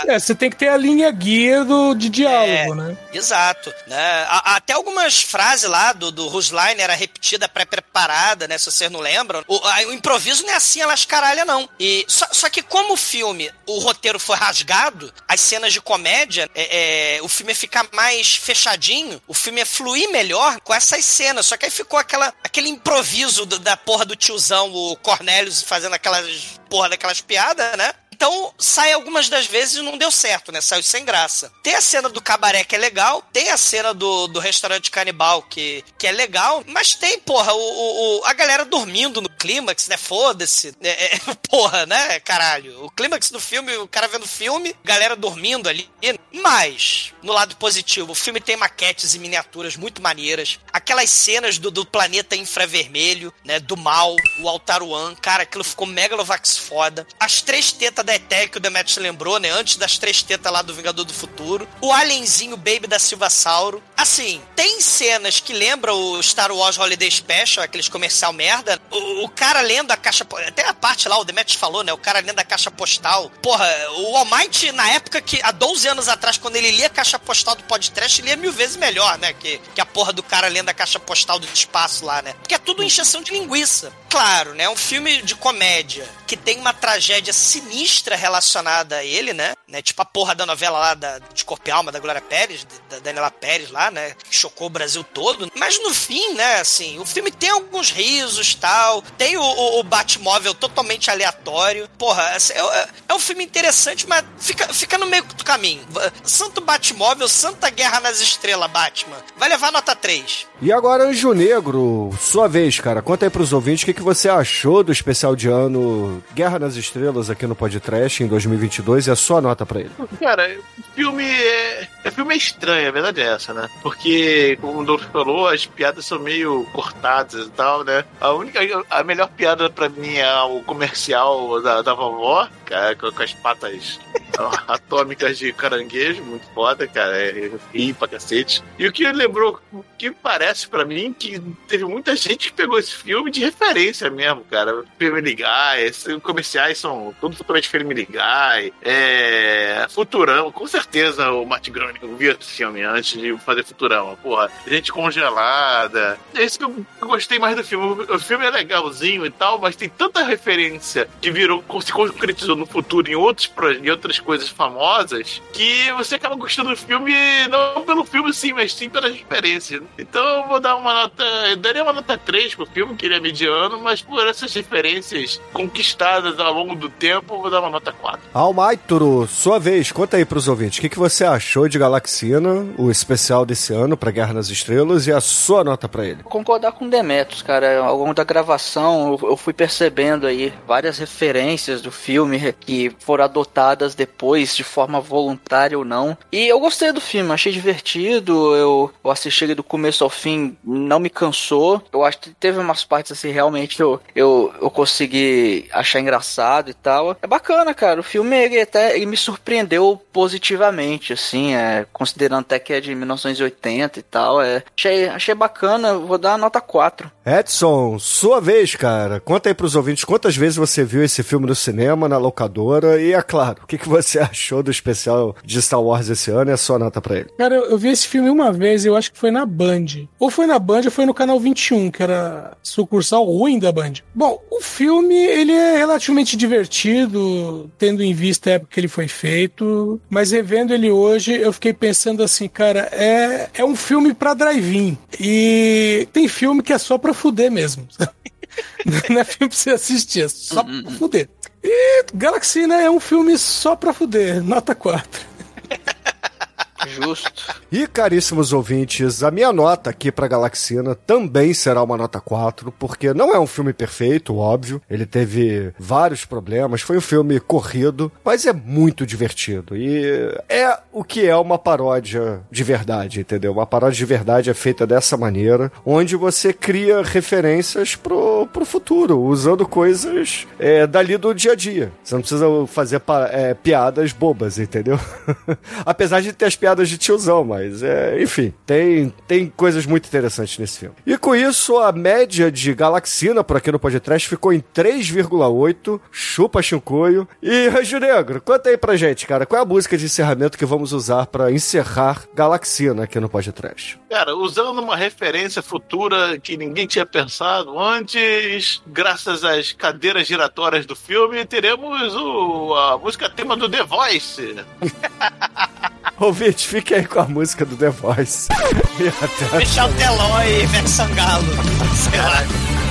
É, é, você tem que ter a linha guia do, de diálogo, né? Exato. Né? Até algumas frases lá do, do Rusline era repetida pré-preparada, né? Se vocês não lembram. O, a- o improviso não é assim, elas caralha, não. E, só, só que como o filme, o roteiro foi rasgado, as cenas de comédia, é, é, o filme ia ficar mais fechadinho, o filme ia fluir melhor com essas cenas. Só que aí ficou aquela, aquele improviso do- da porra do tiozão, o Cornelius, fazendo aquelas porra daquelas piadas, né? Então, sai algumas das vezes e não deu certo, né? Saiu sem graça. Tem a cena do cabaré que é legal, tem a cena do, do restaurante canibal que, que é legal, mas tem, porra, o, o- o- a galera dormindo no clímax, né? Foda-se. É, é, [laughs] porra, né? Caralho. O clímax do filme, o cara vendo filme, galera dormindo ali. Mas, no lado positivo, o filme tem maquetes e miniaturas muito maneiras. Aquelas cenas do, do planeta infravermelho, né? Do mal, o Altaruan. Cara, aquilo ficou megalovax foda. As três tetas da Eté que o Demetrius lembrou, né? Antes das três tetas lá do Vingador do Futuro. O alienzinho Baby da Silva Sauro. Assim, tem cenas que lembram o Star Wars Holiday Special, aqueles comercial merda. O, o cara lendo a caixa... Até a parte lá, o Demetrius falou, né? O cara lendo a caixa postal. Porra, o Almighty, na época que... Há 12 anos atrás, quando ele lia a caixa postal do podcast, ele lia mil vezes melhor, né? Que, que a porra do cara lendo a caixa postal do espaço lá, né? Porque é tudo encheção de linguiça. Claro, né? Um filme de comédia que tem uma tragédia sinistra relacionada a ele, né? né? Tipo a porra da novela lá da, de Corpo e Alma, da Glória Pérez, da Daniela Pérez lá, né? Que chocou o Brasil todo. Mas no fim, né, assim, o filme tem alguns risos tal. Tem o, o, o Batmóvel totalmente aleatório. Porra, assim, é, é- é um filme interessante, mas fica, fica no meio do caminho. Santo Batmóvel, Santa Guerra nas Estrelas, Batman. Vai levar nota 3. E agora, Anjo Negro, sua vez, cara. Conta aí pros ouvintes o que, que você achou do especial de ano Guerra nas Estrelas aqui no Podcast em 2022 e a sua nota pra ele. Cara, o filme é. O filme é estranho, a verdade é essa, né? Porque, como o Doutor falou, as piadas são meio cortadas e tal, né? A única. A melhor piada pra mim é o comercial da, da vovó, cara, com, com as patas [laughs] atômicas de caranguejo, muito foda, cara. É ri pra cacete. E o que lembrou, o que parece pra mim, que teve muita gente que pegou esse filme de referência mesmo, cara. Family Guy, comerciais são tudo totalmente Family Guy. É. Futurama, com certeza o Groening viu esse filme antes de fazer Futurama, porra. Gente congelada. É isso que eu gostei mais do filme. O filme é legalzinho e tal, mas tem tanta referência que virou, se concretizou no futuro em, outros, em outras coisas famosas que você acaba gostando do filme não pelo filme sim, mas sim pelas referências. Então eu vou dar uma nota. Eu daria uma nota 3 pro filme, que ele é mediano, mas por essas referências conquistadas ao longo do tempo, eu vou dar uma nota 4. Almaituro, sua vez, conta aí pros ouvintes o que, que você achou de Galaxina, o especial desse ano pra Guerra nas Estrelas e a sua nota pra ele. concordar com o Demetrius, cara. Ao longo da gravação, eu, fui percebendo aí várias referências do filme que foram adotadas depois, de forma voluntária ou não. E eu gostei do filme, achei divertido. Eu, eu assisti ele do começo ao fim, não me cansou. Eu acho que teve umas partes assim, realmente eu, eu, eu consegui achar engraçado e tal. É bacana, cara. O filme, ele até ele me surpreendeu surpreendeu positivamente, assim, é, considerando até que é de 1980 e tal. É, achei, achei bacana, vou dar a nota 4. Edson, sua vez, cara. Conta aí pros ouvintes quantas vezes você viu esse filme no cinema, na locadora, e é claro, o que, que você [laughs] achou do especial de Star Wars esse ano e a sua nota pra ele. Cara, eu, eu vi esse filme uma vez, eu acho que foi na Band. Ou foi na Band ou foi no canal 21, que era sucursal ruim da Band. Bom, o filme, ele é relativamente divertido, tendo em vista a época que ele foi feito, mas revendo ele hoje, eu fiquei pensando assim, cara, é, é um filme pra drive-in. E tem filme que é só pra fuder mesmo. [laughs] Não é filme pra você assistir, é só pra fuder. E Galaxy, né, é um filme só pra fuder, nota 4. [laughs] Justo. E caríssimos ouvintes, a minha nota aqui pra Galaxina também será uma nota 4, porque não é um filme perfeito, óbvio. Ele teve vários problemas, foi um filme corrido, mas é muito divertido. E é o que é uma paródia de verdade, entendeu? Uma paródia de verdade é feita dessa maneira, onde você cria referências pro, futuro, usando coisas é, dali do dia a dia. Você não precisa fazer é, piadas bobas, entendeu? [laughs] Apesar de ter as piadas de tiozão, mas é, enfim, tem, tem coisas muito interessantes nesse filme. E com isso, a média de Galaxina por aqui no podcast ficou em 3,8, chupa chincoio. E Ranjo Negro, conta aí pra gente, cara, qual é a música de encerramento que vamos usar pra encerrar Galaxina aqui no podcast? Cara, usando uma referência futura que ninguém tinha pensado antes, graças às cadeiras giratórias do filme, teremos o, a música tema do The Voice. [laughs] Ouvinte, fique aí com a música do The Voice. [laughs] Michel Teló e Ivete Sangalo. Sei [laughs] lá.